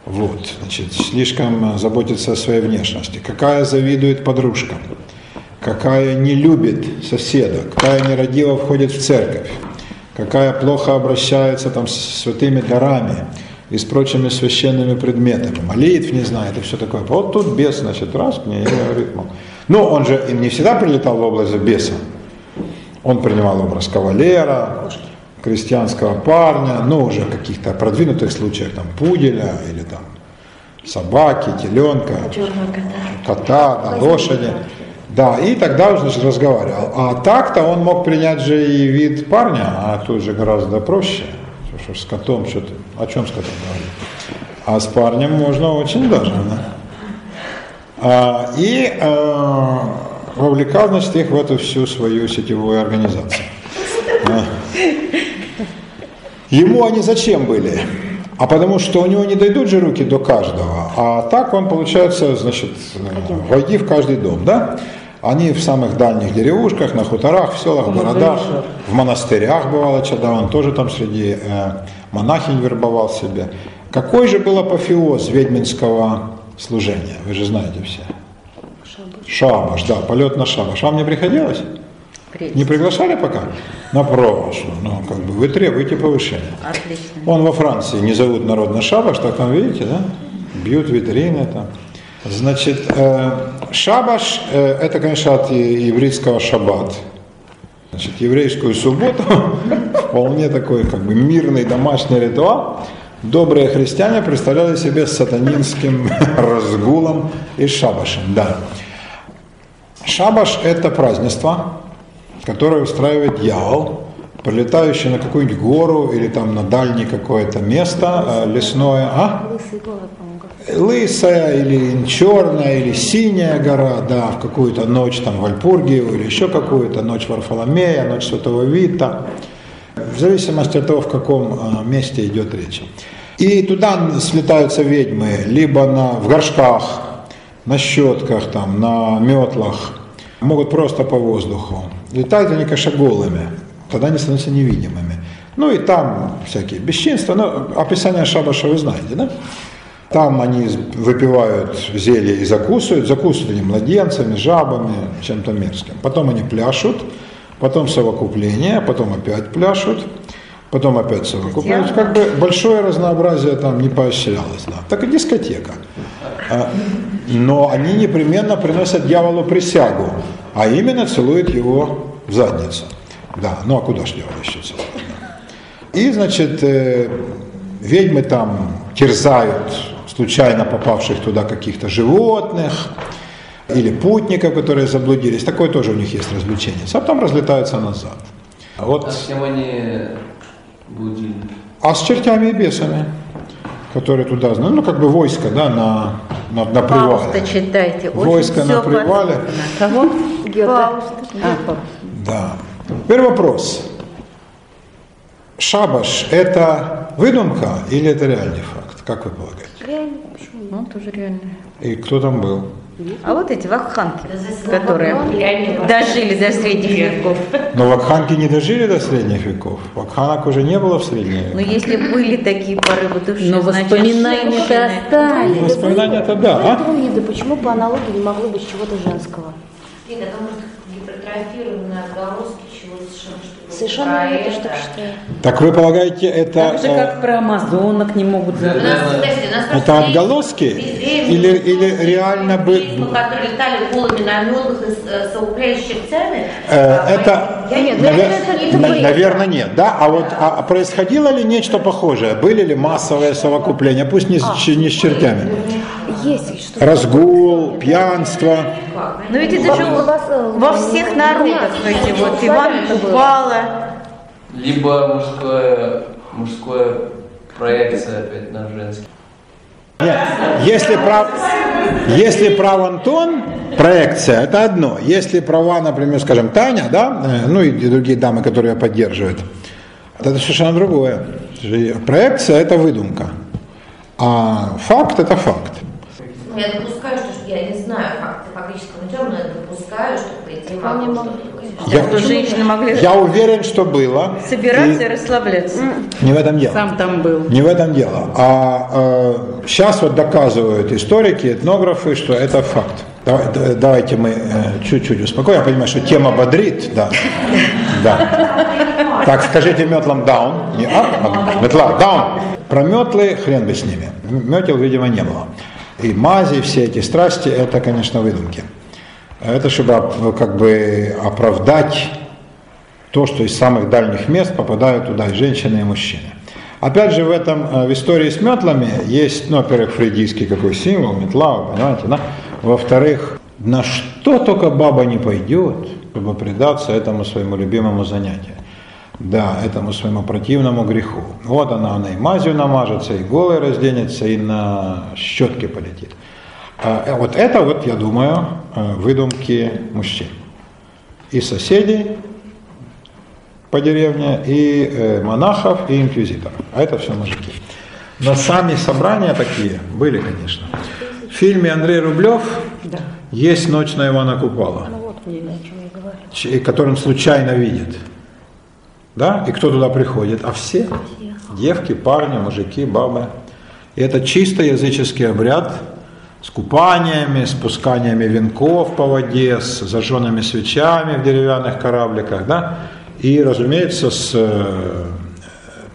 Вот, значит, слишком заботится о своей внешности. Какая завидует подружкам. Какая не любит соседа. Какая нерадиво входит в церковь. Какая плохо обращается там с святыми дарами и с прочими священными предметами. Молитв не знает и все такое. Вот тут бес, значит, раз мне и говорит, мол. Ну, он же им не всегда прилетал в область беса. Он принимал образ кавалера, крестьянского парня, ну, уже в каких-то продвинутых случаях, там, пуделя или там собаки, теленка, кота, да, лошади. Да, и тогда уже значит, разговаривал. А так-то он мог принять же и вид парня, а тут же гораздо проще. Что с котом что-то, о чем с котом говорить? А с парнем можно очень даже, да. А, и э, вовлекал, значит, их в эту всю свою сетевую организацию. А. Ему они зачем были? А потому что у него не дойдут же руки до каждого. А так он, получается, значит, войди в каждый дом, да? Они в самых дальних деревушках, на хуторах, в селах, городах, в монастырях бывало, когда он тоже там среди э, монахинь вербовал себе. Какой же был апофеоз ведьминского служения? Вы же знаете все. Шабаш, да, полет на шабаш. Вам не приходилось? Не приглашали пока? На прошу. Ну, как бы вы требуете повышения. Отлично. Он во Франции не зовут народ на шабаш, так там видите, да? Бьют витрины там. Значит, э, шабаш, э, это, конечно, от еврейского шаббат. Значит, еврейскую субботу, вполне такой как бы мирный домашний ритуал. Добрые христиане представляли себе сатанинским разгулом и шабашем, да. Шабаш – это празднество, которое устраивает дьявол, прилетающий на какую-нибудь гору или там на дальнее какое-то место э, лесное, а? Как Лысая или черная или синяя гора, да, в какую-то ночь там в Альпургию или еще какую-то ночь Варфоломея, ночь Святого Вита, в зависимости от того, в каком э, месте идет речь. И туда слетаются ведьмы либо на, в горшках, на щетках, там, на метлах, могут просто по воздуху. Летают они, конечно, голыми, тогда они становятся невидимыми. Ну и там всякие бесчинства, но описание шабаша вы знаете, да? Там они выпивают зелье и закусывают, закусывают они младенцами, жабами, чем-то мерзким. Потом они пляшут, потом совокупление, потом опять пляшут, потом опять есть Как бы большое разнообразие там не поощрялось. Да. Так и дискотека. А, Но они непременно приносят дьяволу присягу, а именно целуют его в задницу. Да, ну а куда ж дьявол еще целует? да? И, значит, э, ведьмы там терзают случайно попавших туда каких-то животных или путников, которые заблудились. Такое тоже у них есть развлечение. А потом разлетаются назад. А А Вот, с кем они блудили? а с чертями и бесами, которые туда, знают, ну, как бы войско, да, на, на, на привале. Фауста читайте. Очень Войско на привале. Кого? Гёте. А, Фауст. Да. Теперь вопрос. Шабаш – это выдумка или это реальный факт? Как вы полагаете? Реально, почему? Ну, тоже реально. И кто там был? А вот эти вакханки, которые дожили до средних веков. Но вакханки не дожили до средних веков. Вакханок уже не было в средние Но века. если были такие порывы души, Но воспоминания-то остались. Воспоминания-то да, а? Поэтому почему по аналогии не могло быть чего-то женского? Нет, это может гипертрофированные отголоски Совершенно Не то, что. Так вы полагаете, это, Так же, э, как про амазонок не могут забыть. нас, подожди, у нас это отголоски? Или, или реально бы... которые летали голыми на метлах и с- э, цены? Э, А, Это, Я нет, навер- это не на- такое. наверное, нет. Да? А вот а происходило ли нечто похожее? Были ли массовые совокупления? Пусть не, с, ч- не с чертями. Есть. Разгул, пьянство. Но ведь это же У вас, во всех народах эти вот Иван Купала. Либо мужское, мужское проекция опять на женский. Нет, если прав, если прав Антон, проекция, это одно. Если права, например, скажем, Таня, да, э, ну и другие дамы, которые ее поддерживают, это совершенно другое. Проекция – это выдумка, а факт – это факт. Я допускаю, что я не знаю факты фактического путем, но я допускаю, что по идее Вполне что-то Я, Что женщины могли я уверен, что было. собираться и И расслабляться. не в этом дело. Сам там был. Не в этом дело. А сейчас вот доказывают историки, этнографы, что это факт. Давай- да- Давайте мы э, чуть-чуть успокоим. Я понимаю, что тема бодрит, да. да. Так, скажите метлам даун. Не ап, а метла даун. Про метлы хрен бы с ними. Метел, видимо, не было. И мази, все эти страсти, это, конечно, выдумки. Это чтобы как бы оправдать то, что из самых дальних мест попадают туда и женщины, и мужчины. Опять же, в этом, э, в истории с метлами есть, ну, во-первых, фрейдийский какой символ, метла, вы понимаете, да? Во-вторых, на что только баба не пойдет, чтобы предаться этому своему любимому занятию. Да, этому своему противному греху. Вот она, она и мазью намажется, и голой разденется, и на щетке полетит. А, э, Вот это вот, я думаю, э, выдумки мужчин. И соседей, по деревне, и э, монахов, и инквизиторов. А это все мужики. Но сами собрания такие были, конечно. В фильме Андрей Рублев Да. есть «Ночь на Ивана Купала», Ну вот, о чем я говорю. он случайно видит. Да? И кто туда приходит? А все. Девки, парни, мужики, бабы. И это чисто языческий обряд с купаниями, спусканиями венков по воде, с зажженными свечами в деревянных корабликах, да? И, разумеется, с э,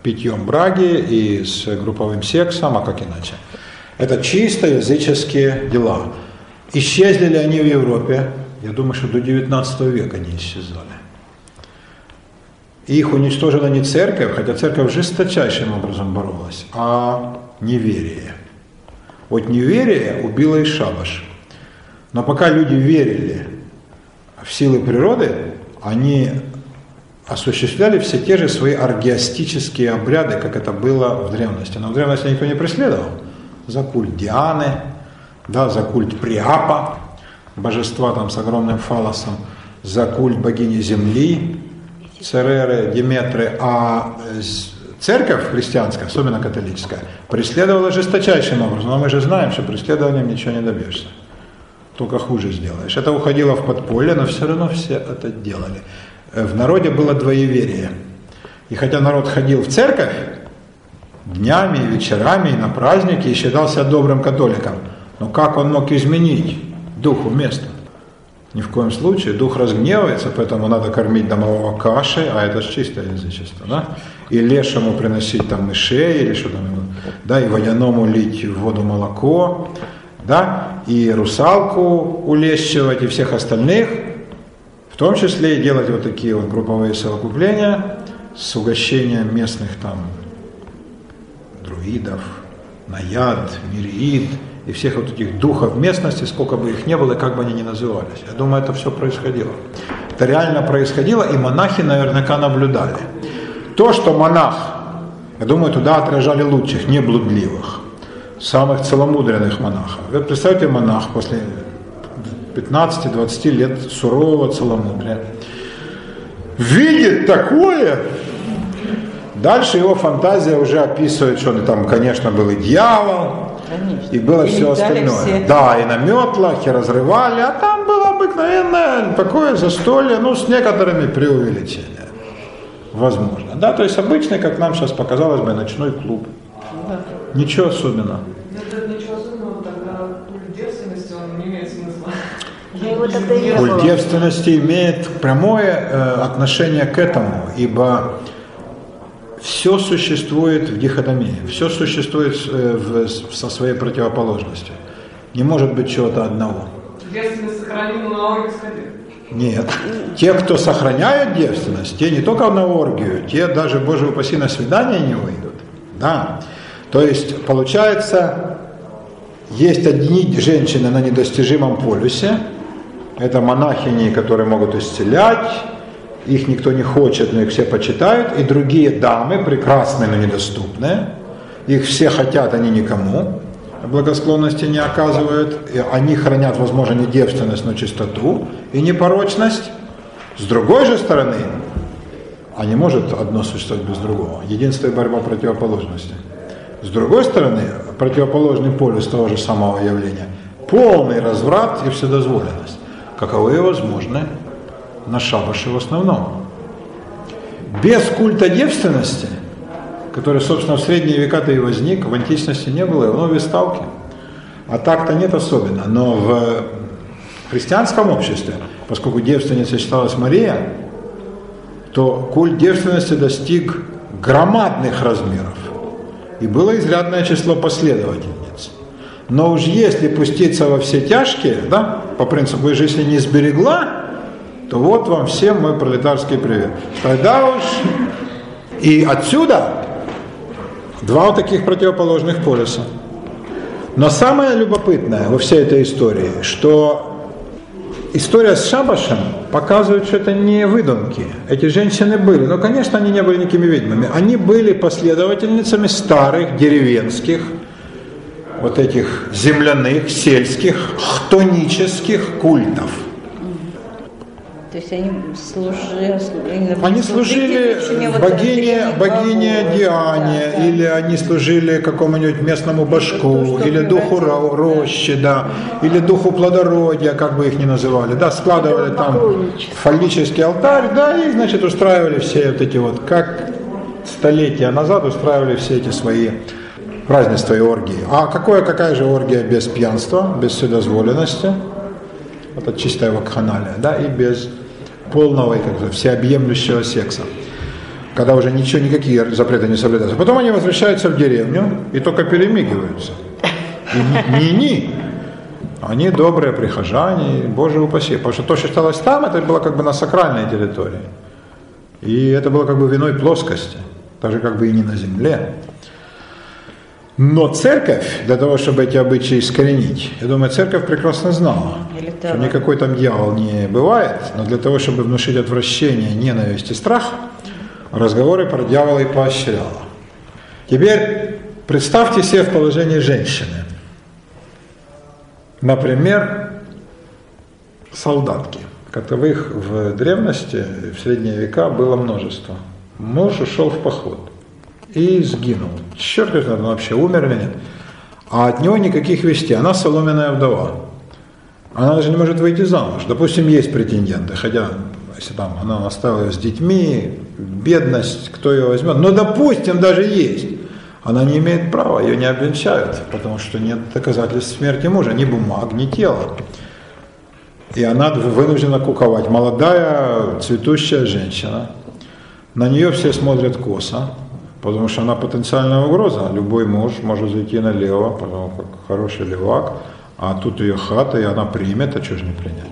питьем браги и с групповым сексом, а как иначе? Это чисто языческие дела. Исчезли ли они в Европе? Я думаю, что до 19 века не исчезали. Их уничтожила не церковь, хотя церковь жесточайшим образом боролась, а неверие. Вот неверие убило и шабаш. Но пока люди верили в силы природы, они осуществляли все те же свои аргиастические обряды, как это было в древности. Но в древности никто не преследовал. За культ Дианы, да, за культ Приапа, божества там с огромным фалосом, за культ богини Земли, Цереры, Диметры, а э, церковь христианская, особенно католическая, преследовала жесточайшим образом. Но мы же знаем, что преследованием ничего не добьешься. Только хуже сделаешь. Это уходило в подполье, но все равно все это делали. Э, В народе было двоеверие. И хотя народ ходил в церковь днями, и вечерами, и на праздники, и считался добрым католиком, но как он мог изменить духу места? Ни в коем случае. Дух разгневается, поэтому надо кормить домового кашей, а это же чистое язычество, да? И лешему приносить там мышей или что там, да, и водяному лить в воду молоко, да, и русалку улещивать, и всех остальных, в том числе и делать вот такие вот групповые совокупления с угощением местных там друидов, наяд, мириид и всех вот этих духов местности, сколько бы их не было и как бы они ни назывались. Я думаю, это все происходило. Это реально происходило, и монахи наверняка наблюдали. То, что монах, я думаю, туда отражали лучших, не блудливых, самых целомудренных монахов. Вы представьте, монах после 15-20 лет сурового целомудрия видит такое, Дальше его фантазия уже описывает, что он там, конечно, был и дьявол, Конечно. и было И все остальное. все. Да, и на метлах, и разрывали, а там было обыкновенное такое застолье, ну, с некоторыми преувеличениями. Возможно. Да, то есть обычный, как нам сейчас показалось бы, ночной клуб. Ничего особенного. Это ничего особенного, тогда культ девственности, девственности имеет прямое э, отношение к этому, ибо все существует в дихотомии, все существует э, в- со своей противоположностью. Не может быть чего-то одного. Девственность сохранила на сходил. Нет. Те, кто сохраняют девственность, те не только на оргию, те даже, боже упаси, на свидание не выйдут. Да. То есть, получается, есть одни женщины на недостижимом полюсе, это монахини, которые могут исцелять, их никто не хочет, но их все почитают, и другие дамы, прекрасные, но недоступные, их все хотят, они никому благосклонности не оказывают, и они хранят, возможно, не девственность, но чистоту и непорочность. С другой же стороны, а не может одно существовать без другого. Единство и борьба противоположности. С другой стороны, противоположный полюс того же самого явления – полный разврат и вседозволенность, каковые возможны на шабаше в основном. Без культа девственности, который, собственно, в средние века-то и возник, в античности не было, и в новой ставке. А так-то нет особенно. Но в христианском обществе, поскольку девственницей считалась Мария, то культ девственности достиг громадных размеров. И было изрядное число последовательниц. Но уж если пуститься во все тяжкие, да, по принципу, «И же если не сберегла, то вот вам всем мой пролетарский привет. Тогда уж и отсюда два вот таких противоположных полюса. Но самое любопытное во всей этой истории, что история с Шабашем показывает, что это не выдумки. Эти женщины были, но, конечно, они не были никакими ведьмами. Они были последовательницами старых деревенских, вот этих земляных, сельских, хтонических культов. То есть они служили, Они служили богине, богине Диане, да, да. или они служили какому-нибудь местному башку, что или духу превратилось, ро- рощи, да, или духу плодородия, как бы их ни называли, да, складывали там Поклонничество. фаллический алтарь, да, и, значит, устраивали все вот эти вот, как столетия назад устраивали все эти свои празднества и оргии. А какое, какая же оргия без пьянства, без вседозволенности? Это чистая вакханалия, да, и без полного и как всеобъемлющего секса. Когда уже ничего, никакие запреты не соблюдаются. Потом они возвращаются в деревню и только перемигиваются. И ни-ни. Они добрые прихожане, Боже упаси. Потому что то, что считалось там, это было как бы на сакральной территории. И это было как бы в иной плоскости. Даже как бы и не на земле. Но церковь, для того, чтобы эти обычаи искоренить, я думаю, церковь прекрасно знала, что никакой там дьявол не бывает, но для того, чтобы внушить отвращение, ненависть и страх, разговоры про дьявола и поощряла. Теперь представьте себе в положении женщины. Например, солдатки. Таковых в древности, в средние века было множество. Муж ушел в поход и сгинул. Черт знает, вообще умер или нет. А от него никаких вестей. Она соломенная вдова. Она даже не может выйти замуж. Допустим, есть претенденты, хотя если там она оставила с детьми, бедность, кто ее возьмет. Но допустим, даже есть. Она не имеет права, ее не обвенчают, потому что нет доказательств смерти мужа, ни бумаг, ни тела. И она вынуждена куковать. Молодая, цветущая женщина. На нее все смотрят косо, потому что она потенциальная угроза. Любой муж может зайти налево, потому как хороший левак, а тут ее хата, и она примет, а что же не принять.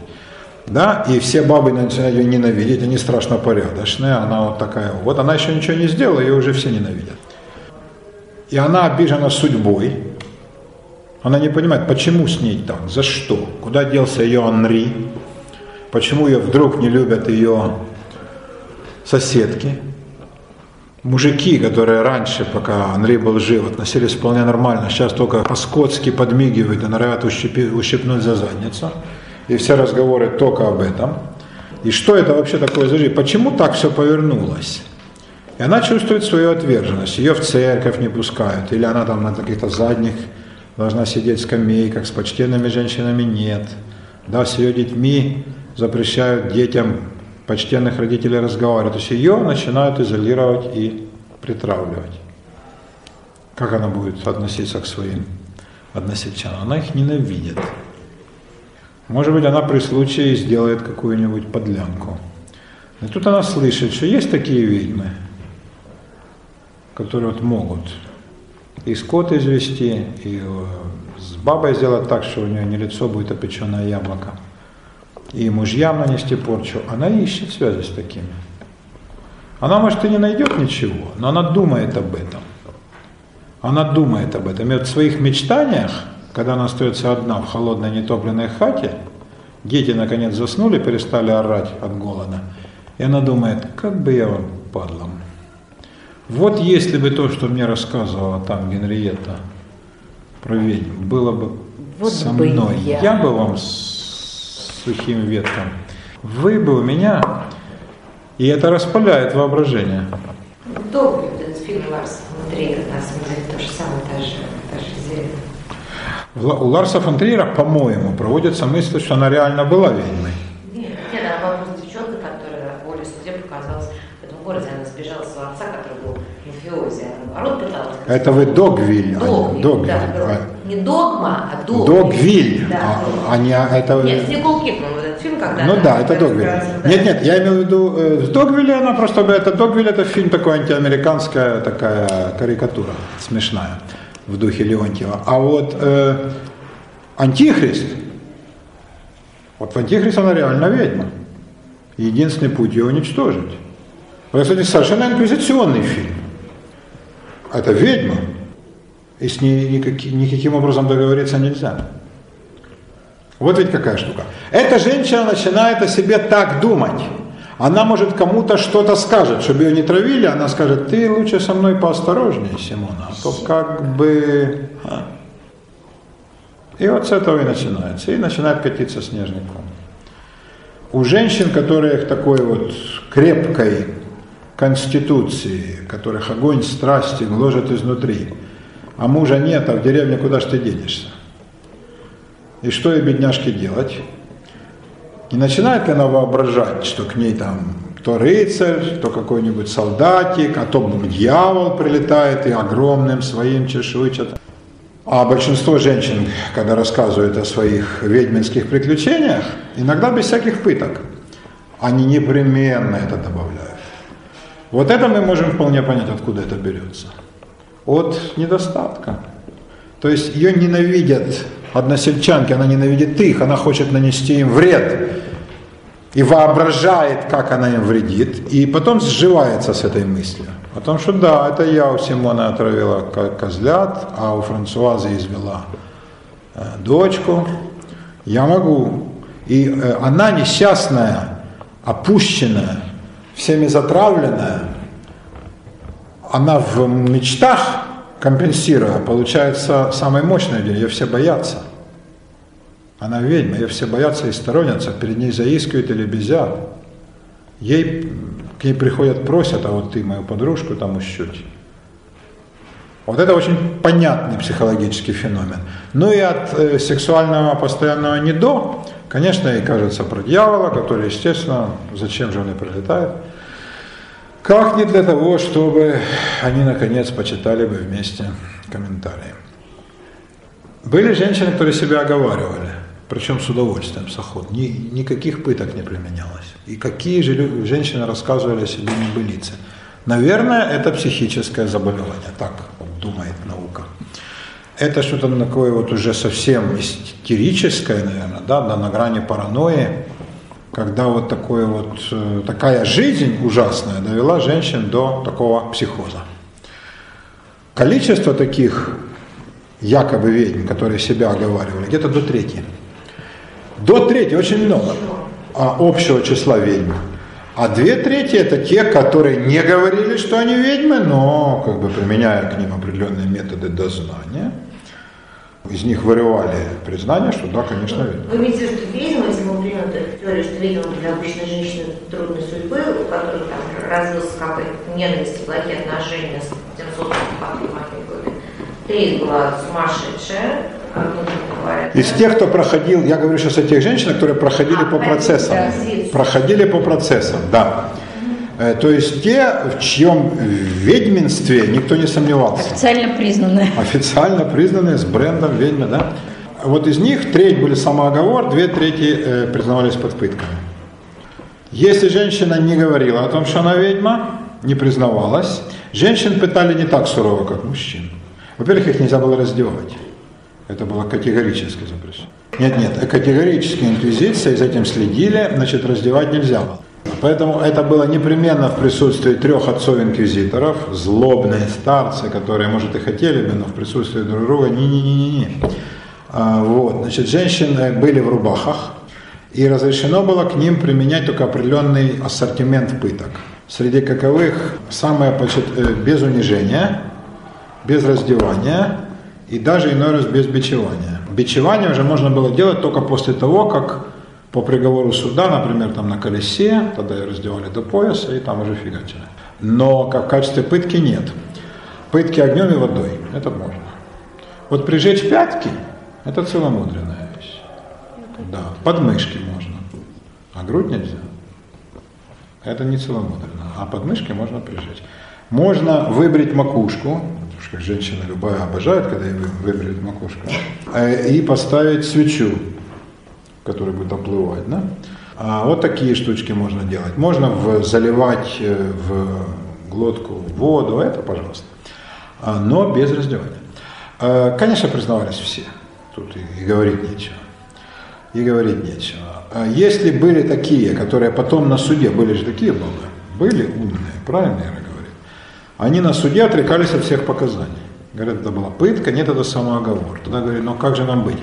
Да, и все бабы начинают ее ненавидеть, они страшно порядочные, она вот такая. Вот она еще ничего не сделала, ее уже все ненавидят. И она обижена судьбой, она не понимает, почему с ней так, за что, куда делся ее Анри, почему ее вдруг не любят ее соседки. Мужики, которые раньше, пока Анри был жив, относились вполне нормально, сейчас только по-скотски подмигивают и норовят ущипи- ущипнуть за задницу. И все разговоры только об этом. И что это вообще такое за жизнь? Почему так все повернулось? И она чувствует свою отверженность. Ее в церковь не пускают. Или она там на каких-то задних должна сидеть в скамейках, с почтенными женщинами нет. Да, с ее детьми запрещают детям почтенных родителей разговаривать. То есть ее начинают изолировать и притравливать. Как она будет относиться к своим односельчанам? Она их ненавидит. Может быть, она при случае сделает какую-нибудь подлянку. И тут она слышит, что есть такие ведьмы, которые вот могут и скот извести, и э, с бабой сделать так, что у нее не лицо будет, печеное яблоко, и мужьям нанести порчу. Она ищет связи с такими. Она, может, и не найдет ничего, но она думает об этом. Она думает об этом. И вот в своих мечтаниях, когда она остается одна в холодной нетопленной хате, дети наконец заснули, перестали орать от голода, и она думает, как бы я вам падлом. Вот если бы то, что мне рассказывала там Генриетта про ведьм, было бы Вот со бы мной, я. я бы вам сухим ветком, вы бы у меня, и это распаляет воображение. Добрый этот фильм Ларса как раз говорит то же самое, та же, та же зелень. У Ларса фон Триера, по-моему, проводится мысль, что она реально была ведьмой. Нет, нет, она была просто девчонка, которая воле судеб оказалась в этом городе. Она сбежала с своего отца, который был мафиози. Она наоборот пыталась... Это вы Догвиль, а Догвиль, Догвиль. да, А, Не догма, а Догвиль. Догвиль, Да. а, а не это... Нет, с Никол Кидман вот этот фильм, когда Ну да, это Догвиль. да. Нет, нет, я имел в виду, э, с Догвилля она просто, это Догвиль, это фильм такой антиамериканская такая карикатура, смешная, в духе Леонтьева. А вот э, Антихрист, вот в Антихрист она реально ведьма. Единственный путь ее уничтожить. Это, кстати, совершенно инквизиционный фильм. Это ведьма. И с ней никаки- никаким образом договориться нельзя. Вот ведь какая штука. Эта женщина начинает о себе так думать. Она, может, кому-то что-то скажет, чтобы ее не травили, она скажет, ты лучше со мной поосторожнее, Симона, а то как бы... а». И вот с этого и начинается. И начинает катиться снежный ком. У женщин, которых такой вот крепкой конституции, которых огонь страсти гложет изнутри, а мужа нет, а в деревне куда ж ты денешься? И что ей, бедняжке, делать? Не начинает ли она воображать, что к ней там то рыцарь, то какой-нибудь солдатик, а то дьявол прилетает и огромным своим чешуйчатым. А большинство женщин, когда рассказывают о своих ведьминских приключениях, иногда без всяких пыток, они непременно это добавляют. Вот это мы можем вполне понять, откуда это берется. От недостатка. То есть ее ненавидят односельчанки, она ненавидит их, она хочет нанести им вред и воображает, как она им вредит, и потом сживается с этой мыслью. О том, что да, это я у Симона отравила ко- козлят, а у Франсуазы извела э, дочку. Я могу. И э, она несчастная, опущенная, всеми затравленная, она в мечтах, компенсируя, получается самой мощной, ее все боятся. Она ведьма, ее все боятся и сторонятся, перед ней заискивают или безят. Ей, к ней приходят, просят, а вот ты мою подружку там ущуть. Вот это очень понятный психологический феномен. Ну и от э, сексуального постоянного недо, конечно, ей кажется про дьявола, который, естественно, зачем же он и прилетает. Как не для того, чтобы они, наконец, почитали бы вместе комментарии. Были женщины, которые себя оговаривали, причем с удовольствием, с охот. Ни, никаких пыток не применялось. И какие же лю- женщины рассказывали о себе небылицы. Наверное, это психическое заболевание, так вот думает наука. Это что-то такое вот уже совсем истерическое, наверное, да, на грани паранойи, когда вот, такое вот э, такая жизнь ужасная довела женщин до такого психоза. Количество таких якобы ведьм, которые себя оговаривали, где-то до трети. До трети очень много а, общего числа ведьм. А две трети это те, которые не говорили, что они ведьмы, но как бы применяя к ним определенные методы дознания, из них вырывали признание, что да, конечно, ведьмы. Вы имеете в виду, что ведьма, если мы примем теорию, что ведьма были обычные женщины трудной судьбы, у которых там развился какой-то ненависть и плохие отношения с тем собственным папой были. Треть была сумасшедшая. Из тех, кто проходил, я говорю сейчас о тех женщинах, которые проходили А, по процессам. Проходили по процессам, да. Э, То есть те, в чьем ведьминстве никто не сомневался. Официально признанная. Официально признанные с брендом ведьмы, да. Вот из них треть были самооговор, две трети э, признавались под пытками. Если женщина не говорила о том, что она ведьма, не признавалась, женщин пытали не так сурово, как мужчин. Во-первых, их нельзя было раздевать. Это было категорически запрещено. Нет, нет, категорически инквизиция, за этим следили, значит, раздевать нельзя было. Поэтому это было непременно в присутствии трех отцов-инквизиторов, злобные старцы, которые, может, и хотели бы, но в присутствии друг друга, не-не-не-не. А, вот, значит, женщины были в рубахах, и разрешено было к ним применять только определенный ассортимент пыток. Среди каковых самое значит, э, без унижения, без раздевания и даже иной раз без бичевания. Бичевание уже можно было делать только после того, как по приговору суда, например, там на колесе, тогда ее раздевали до пояса и там уже фигачили. Но как в качестве пытки нет. Пытки огнем и водой, это можно. Вот прижечь пятки, это целомудренная вещь. Да, подмышки можно, а грудь нельзя. Это не целомудренно, а подмышки можно прижечь. Можно выбрить макушку, потому что женщина любая обожает, когда ей выберет макушку, э, и поставить свечу который будет оплывать. Да? А вот такие штучки можно делать. Можно в, заливать э, в глотку воду, это пожалуйста. А, но без раздевания. А, конечно, признавались все. Тут и, говорить нечего. И говорить нечего. А если были такие, которые потом на суде, были же такие бабы, были умные, правильно Ира говорит, они на суде отрекались от всех показаний. Говорят, это была пытка, нет, это самооговор. Тогда говорят, ну как же нам быть?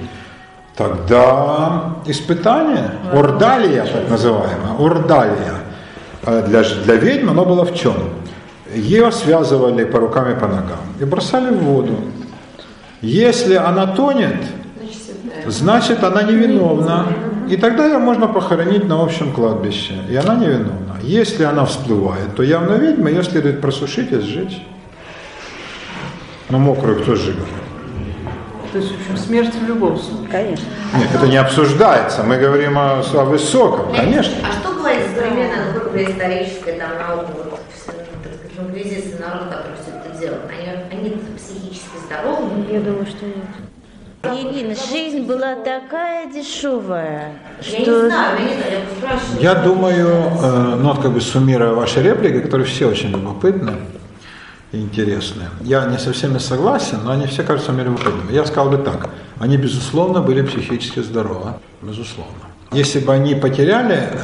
Тогда испытание, ордалия так называемая, ордалия э, для, для ведьм оно было в чем? Ее связывали по рукам и по ногам и бросали в воду. Если она тонет, значит она невиновна. И тогда ее можно похоронить на общем кладбище. И она невиновна. Если она всплывает, то явно ведьма, ее следует просушить и сжечь. Но мокрую кто сжигает? То есть, в общем, смерть в любом случае. Конечно. Нет, это не обсуждается. Мы говорим о, о высоком, конечно. А что говорит современная, ну, историческая там наука, вот, в инквизиции народ, который все это делал? Они, они психически здоровы? Я думаю, что нет. Ирина, жизнь была такая дешевая, Я что... не знаю, я не знаю, я. Я думаю, э, ну вот как бы суммируя ваши реплики, которые все очень любопытны и интересны, я не со всеми согласен, но они все кажутся любопытными. Я сказал бы так, они безусловно были психически здоровы, безусловно. Если бы они потеряли э,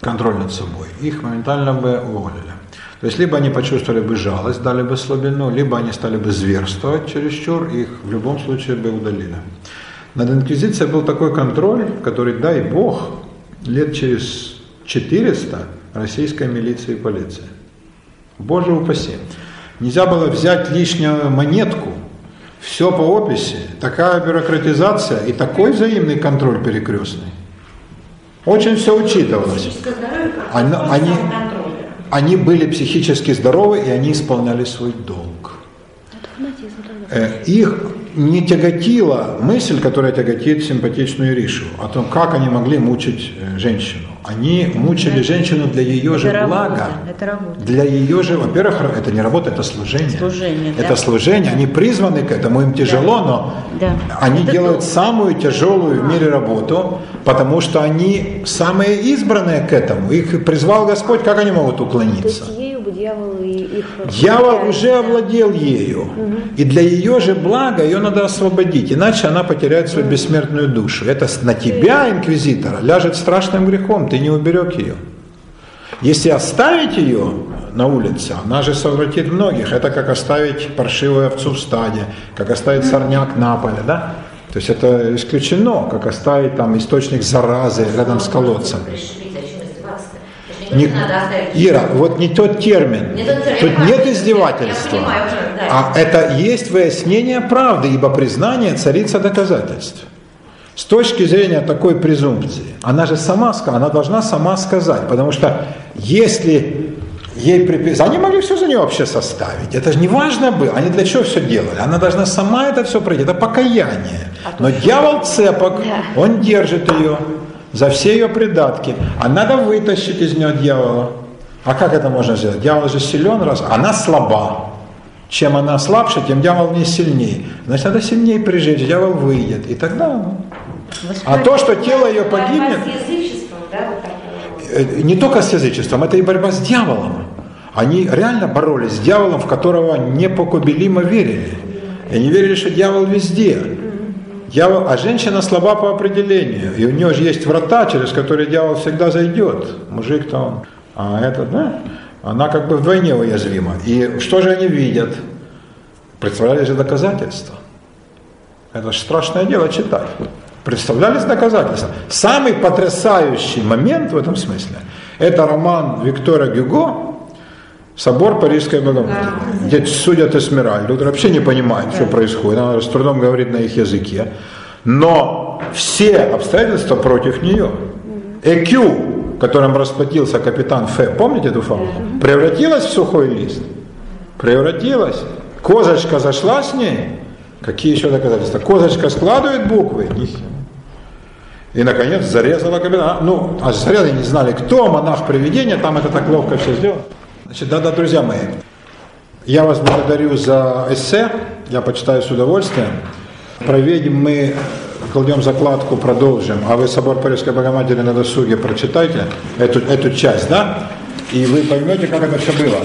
контроль над собой, их моментально бы уволили. То есть либо они почувствовали бы жалость, дали бы слабину, либо они стали бы зверствовать чересчур, их в любом случае бы удалили. Над инквизицией был такой контроль, который, дай бог, лет через 400 российской милиции и полиции. Боже упаси. Нельзя было взять лишнюю монетку, все по описи, такая бюрократизация и такой взаимный контроль перекрестный. Очень все учитывалось. Они- они-. Они были психически здоровы, и они исполняли свой долг. Э, Их не тяготила мысль, которая тяготит симпатичную Иришу, о том, как они могли мучить э, женщину. Они мучили женщину для ее же Это блага. работа, это работа. Для ее же, во-первых, это не работа, это служение. Служение, да. Это служение, они призваны к этому, им тяжело, но Да. они Это делают долг. самую тяжелую в мире работу, потому что они самые избранные к этому. Их призвал Господь, как они могут То уклониться? есть ею бы дьявол и их... Дьявол уже овладел ею. И для ее же блага ее надо освободить, иначе она потеряет свою бессмертную душу. Это на тебя, инквизитора, ляжет страшным грехом, ты не уберег ее. Если оставить ее на улице, она же совратит многих. Это как оставить паршивую овцу в стаде, как оставить сорняк на поле, да? То есть это исключено, как оставить там источник заразы рядом с колодцем. Пришибить, о чем издеваться-то? Это же Не-. Ира, вот не тот термин. Не тот термин. Тут Я понимаю, нет я издевательства. понимаю уже, да. А это есть выяснение правды, ибо признание царица доказательств. С точки зрения такой презумпции, она же сама сказала, она должна сама сказать, потому что если ей приписать, они могли все за нее вообще составить, это же не важно было, они для чего все делали, она должна сама это все пройти, это покаяние. Но дьявол цепок, он держит ее за все ее придатки, а надо вытащить из нее дьявола. А как это можно сделать? Дьявол же силен раз, она слаба. чем она слабше, тем дьявол в ней сильнее. Значит, надо сильнее прижечь, дьявол выйдет. И тогда... ну. А то, что тело ее погибнет, э, не только с язычеством, это и борьба с дьяволом. Они реально боролись с дьяволом, в которого непоколебимо верили. И они верили, что дьявол везде. Дьявол, а женщина слаба по определению. И у нее же есть врата, через которые дьявол всегда зайдет. Мужик-то он. А это, да, она как бы вдвойне уязвима. И что же они видят? Представляли же доказательства. Это же страшное дело читать. Представлялись доказательства. Самый потрясающий момент в этом смысле – это роман Виктора Гюго «Собор Парижской Богоматери», где судят Эсмеральду, который вообще не понимает, что происходит, она с трудом говорит на их языке. Но все обстоятельства против нее. ЭКЮ, которым расплатился капитан Ф, помните эту фабулу? Превратилась в сухой лист. Превратилась. Козочка зашла с ней. Какие еще доказательства? Козочка складывает буквы. И, наконец, зарезала капитана. Ну, а зарезали не знали, кто, монах привидения, там это так ловко все сделано. Значит, да-да, друзья мои, я вас благодарю за эссе, я почитаю с удовольствием. Проведем мы, кладем закладку, продолжим, а вы собор Парижской Богоматери на досуге прочитайте эту, эту часть, да, и вы поймете, как это все было.